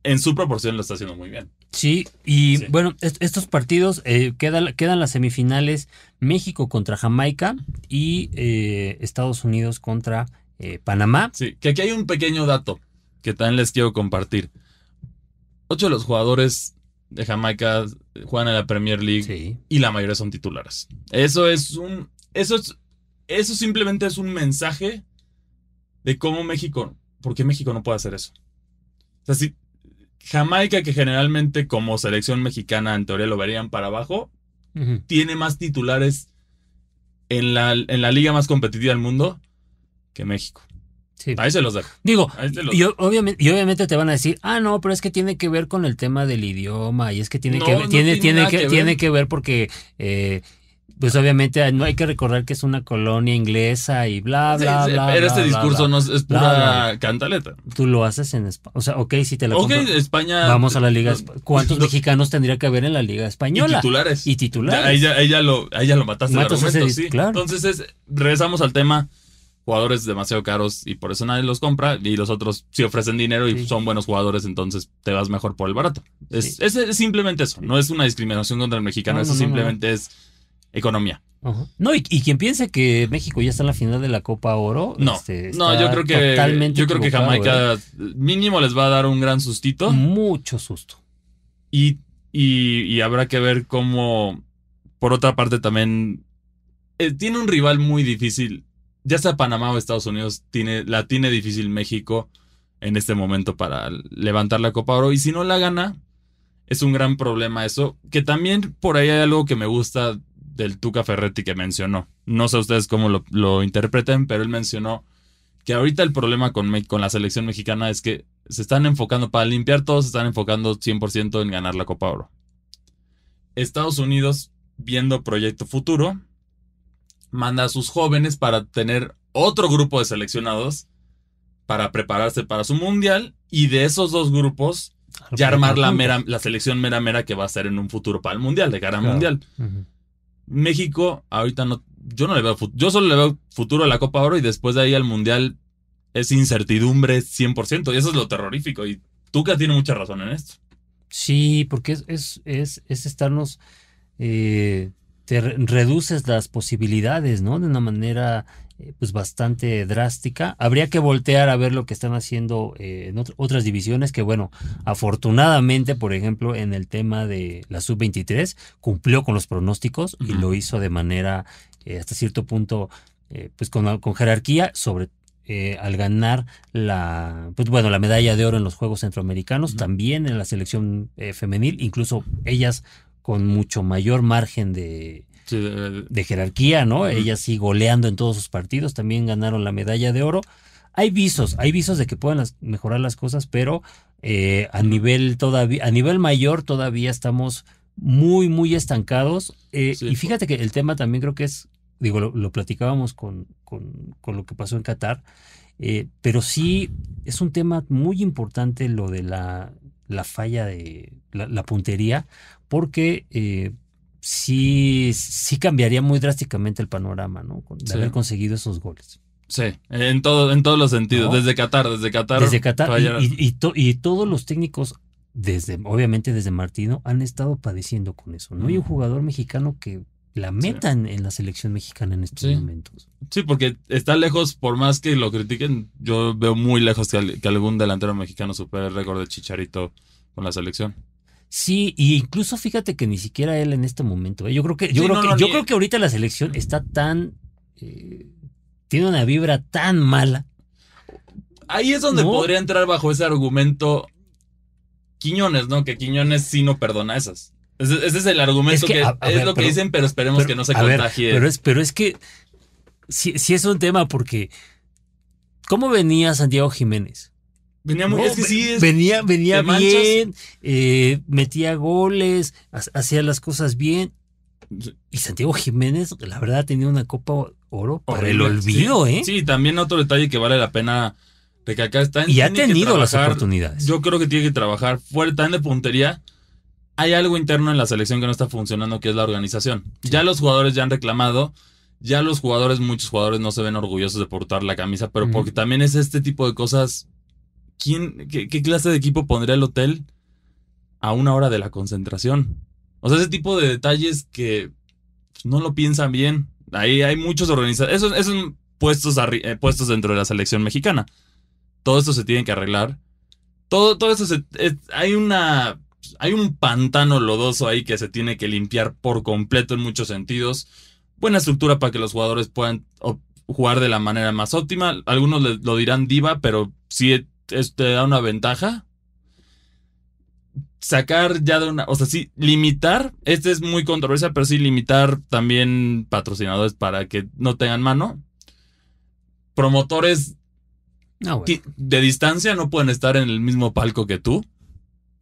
en su proporción lo está haciendo muy bien. Sí, y Sí. bueno, est- estos partidos eh, quedan, quedan las semifinales México contra Jamaica y eh, Estados Unidos contra eh, Panamá. Sí, que aquí hay un pequeño dato que también les quiero compartir. Ocho de los jugadores de Jamaica juegan en la Premier League Sí. y la mayoría son titulares. Eso es un. Eso es. Eso simplemente es un mensaje de cómo México. ¿Por qué México no puede hacer eso? O sea, si Jamaica, que generalmente como selección mexicana en teoría lo verían para abajo, tiene más titulares en la, en la liga más competitiva del mundo que México. Sí. Ahí se los dejo. Digo, los y, obviamente, y obviamente te van a decir, ah, no, pero es que tiene que ver con el tema del idioma y es que tiene No, que no ver, tiene, tiene tiene nada que, que ver. tiene que ver porque, eh, pues obviamente no hay que recordar que es una colonia inglesa y bla, Sí, bla, sí, bla. pero bla, este bla, discurso bla. no es, es pura cantaleta. Tú lo haces en España. O sea, ok, si te la Ok, compro. España. Vamos a la Liga. Espa- ¿Cuántos no- mexicanos tendría que haber en la Liga Y Española? titulares. Y titulares. Ya, ahí, ya, ahí ya lo, ya lo mataste el Matas argumento, dis- sí. claro. Entonces, es, regresamos al tema. Jugadores demasiado caros y por eso nadie los compra. Y los otros sí ofrecen dinero y Sí. son buenos jugadores, entonces te vas mejor por el barato. Es, Sí. es- es simplemente eso. No es una discriminación contra el mexicano, No, eso no, simplemente es economía. Ajá. No, y, y quien piense que México ya está en la final de la Copa Oro. No, este, no, yo creo que totalmente yo creo que Jamaica ¿eh? mínimo les va a dar un gran sustito Mucho susto. y, y, y habrá que ver cómo, por otra parte también, eh, tiene un rival muy difícil, ya sea Panamá o Estados Unidos, tiene, la tiene difícil México en este momento para levantar la Copa Oro y si no la gana, es un gran problema eso, que también por ahí hay algo que me gusta del Tuca Ferretti que mencionó. No sé ustedes cómo lo, lo interpreten, pero él mencionó que ahorita el problema con, Me- con la selección mexicana es que se están enfocando, para limpiar todo, se están enfocando 100% en ganar la Copa Oro. Estados Unidos, viendo Proyecto Futuro, manda a sus jóvenes para tener otro grupo de seleccionados para prepararse para su mundial y de esos dos grupos ya armar la, mera, la selección mera mera que va a ser en un futuro para el mundial, de cara al Claro. mundial. México, ahorita no, yo no le veo, yo solo le veo futuro a la Copa Oro y después de ahí al Mundial es incertidumbre 100% y eso es lo terrorífico y Tuca tiene mucha razón en esto. Sí, porque es, es, es, es estarnos. eh, te re- reduces las posibilidades, ¿no? De una manera eh, pues bastante drástica. Habría que voltear a ver lo que están haciendo eh, en ot- otras divisiones, que bueno, afortunadamente, por ejemplo, en el tema de la sub-23, cumplió con los pronósticos y lo hizo de manera eh, hasta cierto punto, pues con, con jerarquía, sobre eh, al ganar la, pues bueno, la medalla de oro en los Juegos Centroamericanos, también en la selección eh, femenil, incluso ellas con mucho mayor margen de, de- de jerarquía, ¿no? Ujú. Ellas sí goleando en todos sus partidos, también ganaron la medalla de oro. Hay visos, hay visos de que puedan las- mejorar las cosas, pero eh, a nivel todavía, a nivel mayor todavía estamos muy, muy estancados. Eh, Sí. y fíjate que el tema también creo que es, digo, lo, lo platicábamos con, con, con lo que pasó en Qatar, eh, pero sí es un tema muy importante lo de la, la falla de la, la puntería, porque sí, sí cambiaría muy drásticamente el panorama, ¿no? De Sí. haber conseguido esos goles. sí, en, todo, en todos los sentidos, No. desde Qatar, desde Qatar. Desde Qatar y- fallar- y, y to- y todos los técnicos, desde obviamente desde Martino, han estado padeciendo con eso. No hay un Ujú. jugador mexicano que la metan en la selección mexicana en estos Sí. momentos. Sí, porque está lejos, por más que lo critiquen, yo veo muy lejos que, que algún delantero mexicano supere el récord de Chicharito con la selección. Sí, y incluso fíjate que ni siquiera él en este momento. ¿eh? Yo creo que, yo Sí, creo no, que, no, yo creo que ahorita la selección está tan eh, tiene una vibra tan mala. Ahí es donde No. podría entrar bajo ese argumento Quiñones, ¿no? Que Quiñones sí no perdona esas. Ese, ese es el argumento Es que, que, a- a es ver, lo que dicen, pero esperemos Pero, que no se ver, contagie. pero, es, pero es que sí, sí es un tema porque ¿cómo venía Santiago Jiménez? Venía muy- No, es que sí es. venía venía bien, eh, metía goles, ha- hacía las cosas bien. Y Santiago Jiménez, la verdad, tenía una Copa Oro para el olvido, sí, ¿eh? Sí, también otro detalle que vale la pena recalcar está en y ha tenido las oportunidades. Yo creo que tiene que trabajar fuera también de puntería. Hay algo interno en la selección que no está funcionando, que es la organización. Ya los jugadores ya han reclamado. Ya los jugadores, muchos jugadores no se ven orgullosos de portar la camisa, pero porque también es este tipo de cosas. ¿Quién, qué, clase de equipo pondría el hotel a una hora de la concentración? O sea, ese tipo de detalles que no lo piensan bien. Ahí hay muchos organizadores. Esos, esos puestos, eh, puestos dentro de la selección mexicana. Todo esto se tiene que arreglar. Todo, todo esto se, hay una. Hay un pantano lodoso ahí que se tiene que limpiar por completo en muchos sentidos. Buena estructura para que los jugadores puedan jugar de la manera más óptima. Algunos lo dirán diva, pero sí es- te da una ventaja. Sacar ya de una. O sea, sí, limitar. Este es muy controversial, pero sí limitar también patrocinadores para que no tengan mano. Promotores bueno. de distancia no pueden estar en el mismo palco que tú.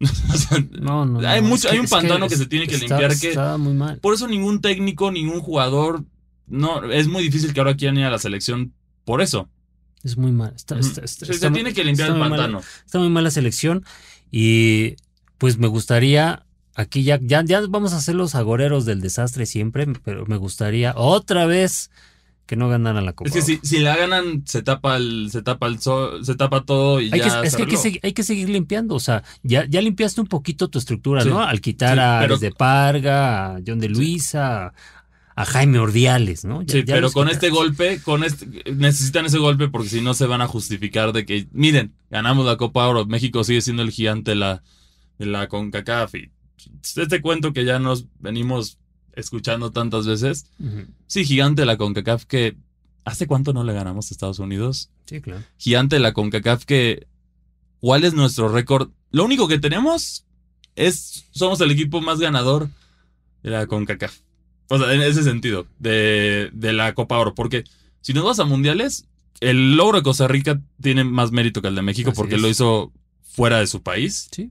O sea, No, no, no, hay, es mucho, que- hay un es que pantano que, se tiene que está- limpiar. que Está muy mal. Por eso ningún técnico, ningún jugador. No, es muy difícil que ahora quieran ir a la selección por eso. Es muy mal. Está, Ujú. está- está- se tiene que limpiar el pantano. está muy mal la selección. Y pues me gustaría, aquí ya, ya, ya vamos a ser los agoreros del desastre siempre, pero me gustaría otra vez que no ganaran la Copa. Es que si, si la ganan, se tapa el, se tapa el sol, se tapa todo y Hay ya. que, es que hay que, arregló. segui- hay que seguir limpiando. O sea, ya, ya limpiaste un poquito tu estructura, Sí. ¿no? Al quitar Sí, a pero- de Parga, a John de Luisa, a Jaime Ordiales, ¿no? Ya- Sí, ya pero con este golpe, con este, necesitan ese golpe porque si no se van a justificar de que, miren, ganamos la Copa Oro, México sigue siendo el gigante de la, de la CONCACAF. Y este cuento que ya nos venimos escuchando tantas veces, sí, gigante de la CONCACAF que, ¿hace cuánto no le ganamos a Estados Unidos? Sí, claro. Gigante de la CONCACAF que, ¿cuál es nuestro récord? Lo único que tenemos es, somos el equipo más ganador de la CONCACAF. O sea, en ese sentido, de, de la Copa Oro. Porque si nos vas a mundiales, el logro de Costa Rica tiene más mérito que el de México Así porque es. lo hizo fuera de su país. Sí.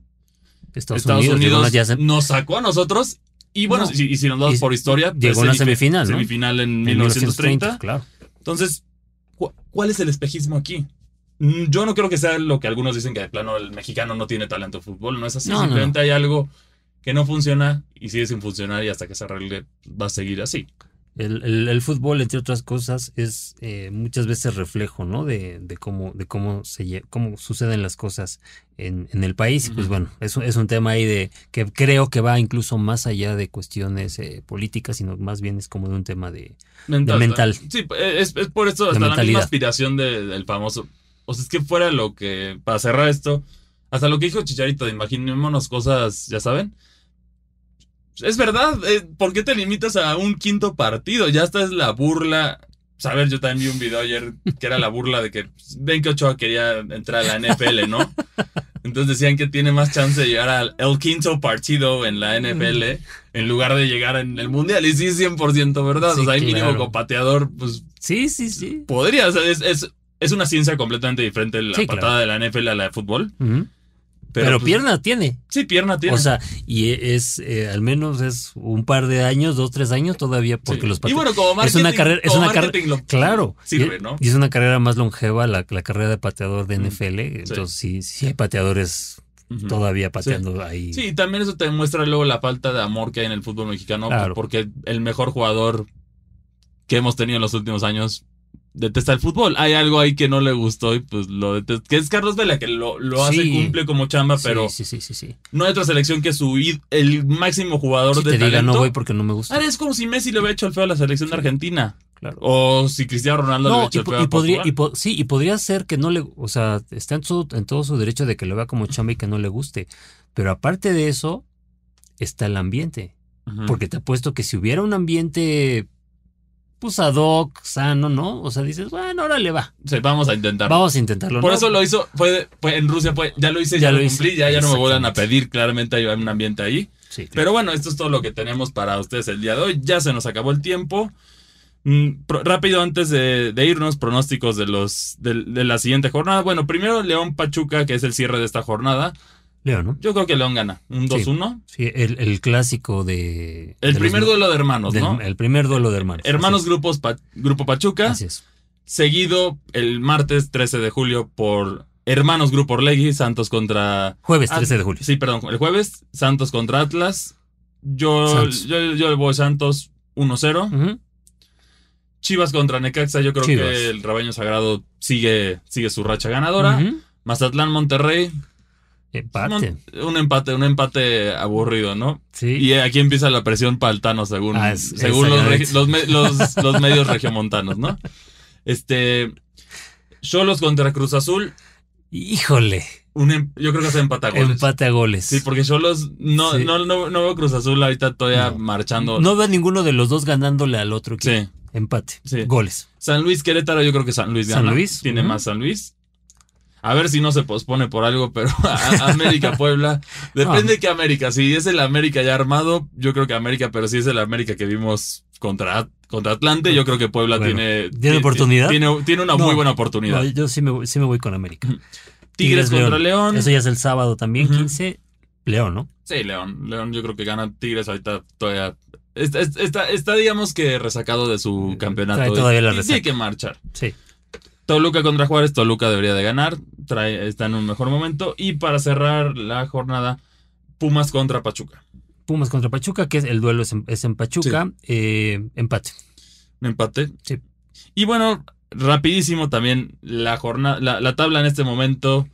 Estados, Estados Unidos, nos sacó a nosotros. Y bueno, No. y si nos vamos Y- por historia, llegó pues, a una semifi- semifinal, ¿no? Semifinal en en 1930. claro. Entonces, ¿cu- ¿cuál es el espejismo aquí? Mm, Yo no creo que sea lo que algunos dicen que de plano el mexicano no tiene talento de fútbol. No es así. No, Simplemente hay algo que no funciona y sigue sin funcionar y hasta que se arregle va a seguir así. El, el- el fútbol, entre otras cosas, es eh, muchas veces reflejo, ¿no? De, de cómo, de cómo se cómo suceden las cosas en, en el país. Y pues bueno, es, un- es un tema ahí de que creo que va incluso más allá de cuestiones eh, políticas, sino más bien es como de un tema de Mental. mental. Sí, es, es por eso hasta la misma aspiración de- del famoso. O sea, es que fuera lo que, para cerrar esto, hasta lo que dijo Chicharito, imaginémonos cosas, ya saben. Es verdad, eh, ¿por qué te limitas a un quinto partido? Ya esta es la burla. A ver, yo también vi un video ayer que era la burla de que pues, ven que Ochoa quería entrar a la NFL, ¿no? Entonces decían que tiene más chance de llegar al el quinto partido en la NFL en lugar de llegar en el Mundial. Y sí, es 100% verdad. Sí, o sea, hay mínimo claro. como pateador, pues Sí, sí, sí. podría. O sea, es, es, es una ciencia completamente diferente la Sí, patada de la NFL a la de fútbol. Ujú. Pero, Pero, pues, pierna tiene. Sí, pierna tiene. O sea, y es eh, al menos es un par de años, dos, tres años todavía, porque Sí. los Y bueno, como es marketing, una carrera, es una carrera, claro, sirve, y, ¿no? y es una carrera más longeva la, la carrera de pateador de. NFL, entonces sí, sí hay pateadores todavía pateando ahí. Sí, y también eso te demuestra luego la falta de amor que hay en el fútbol mexicano, Claro. porque el mejor jugador que hemos tenido en los últimos años detesta el fútbol. Hay algo ahí que no le gustó y pues lo detesta. Que es Carlos Vela, que lo, lo hace, Sí. cumple como chamba, pero sí, sí, sí, sí. no hay otra selección que su el máximo jugador Si de te diga no voy porque no me gusta. Ah, es como si Messi le hubiera hecho el feo a la selección de Argentina. Claro. O si Cristiano Ronaldo le hubiera hecho y, el feo y a podría, y po- sí, y podría ser que no le, o sea, está en, su- en todo su derecho de que lo vea como chamba y que no le guste. Pero aparte de eso, está el ambiente. Porque te apuesto que si hubiera un ambiente, pues ad hoc, sano, ¿no? O sea, dices, bueno, ahora le va. Sí, vamos a intentar. Vamos a intentarlo. Por ¿no? eso lo hizo, fue, fue en Rusia, fue, ya lo hice, ya, Ya lo cumplí, ya, ya no me vuelvan a pedir, claramente hay un ambiente ahí. Sí, claro. Pero bueno, esto es todo lo que tenemos para ustedes el día de hoy. Ya se nos acabó el tiempo. Mm, pro- rápido, antes de, de irnos, pronósticos de los de, de la siguiente jornada. Bueno, primero León Pachuca, que es el cierre de esta jornada. Leo, ¿no? Yo creo que León gana. Un Sí. 2-1. Sí, el, el clásico de. El de primer los- duelo de hermanos, ¿no? El primer duelo de hermanos. Hermanos grupos Pa- Grupo. Pachuca. Así es. Seguido el martes 13 de julio por Hermanos Grupo Orlegui, Santos contra Jueves Ah, 13 de julio. Sí, perdón, el jueves, Santos contra Atlas. Yo, yo, yo le voy Santos 1-0. Ujú. Chivas contra Necaxa, yo creo Chivas. que el rebaño sagrado sigue, sigue su racha ganadora. Ujú. Mazatlán Monterrey, Empate. Mon- un empate, un empate aburrido, ¿no? Sí. Y aquí empieza la presión paltano según, Ah, es- según los, los, me- los- los medios regiomontanos, ¿no? Este Cholos contra Cruz Azul, Híjole. un em- yo creo que se empata a goles. Empate a goles. Sí, porque Cholos no, Sí. no, no, no veo Cruz Azul ahorita todavía No. marchando. No veo a ninguno de los dos ganándole al otro equipo. Sí. Empate. Sí. Goles. San Luis Querétaro, yo creo que San Luis San gana. Luis, Tiene más San Luis. A ver si no se pospone por algo, pero a- a- América Puebla. Depende de qué América. Si es el América ya armado, yo creo que América, pero si es el América que vimos contra, contra Atlante, yo creo que Puebla Bueno, tiene. ¿tiene ti- oportunidad? Tiene, tiene una No. muy buena oportunidad. No, yo sí me, voy- sí me voy con América. Tigres, contra León. Eso ya es el sábado también, Ujú. 15. León, ¿no? Sí, León. León yo creo que gana Tigres ahorita todavía. Está, está, está, digamos que resacado de su campeonato. Trae todavía la Y hay que marchar. Sí. Toluca contra Juárez, Toluca debería de ganar, trae, está en un mejor momento. Y para cerrar la jornada, Pumas contra Pachuca. Pumas contra Pachuca, que es, el duelo es en, es en Pachuca. Eh, empate. Empate. Sí. Y bueno, rapidísimo también la jornada, la, la tabla en este momento,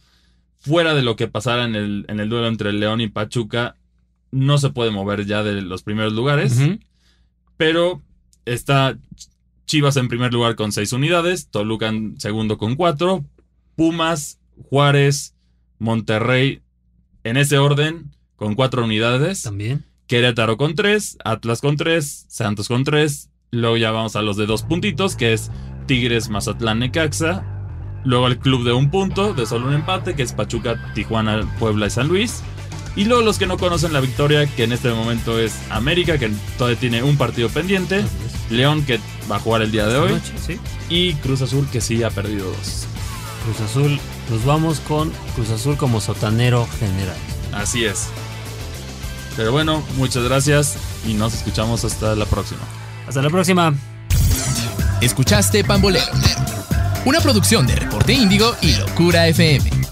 fuera de lo que pasara en el, en el duelo entre León y Pachuca, no se puede mover ya de los primeros lugares. Pero está Chivas en primer lugar con seis unidades, Toluca en segundo con cuatro, Pumas, Juárez, Monterrey, en ese orden, con cuatro unidades. También. Querétaro con tres, Atlas con tres, Santos con tres. Luego ya vamos a los de dos puntitos, que es Tigres, Mazatlán, Necaxa. Luego el club de un punto, de solo un empate, que es Pachuca, Tijuana, Puebla y San Luis. Y luego los que no conocen la victoria, que en este momento es América, que todavía tiene un partido pendiente. León, que va a jugar el día de hoy. Noche, sí. Y Cruz Azul, que sí ha perdido dos. Cruz Azul, nos vamos con Cruz Azul como sotanero general. Así es. Pero bueno, muchas gracias y nos escuchamos hasta la próxima. Hasta la próxima. Escuchaste Pambolero, una producción de Reporte Índigo y Locura FM.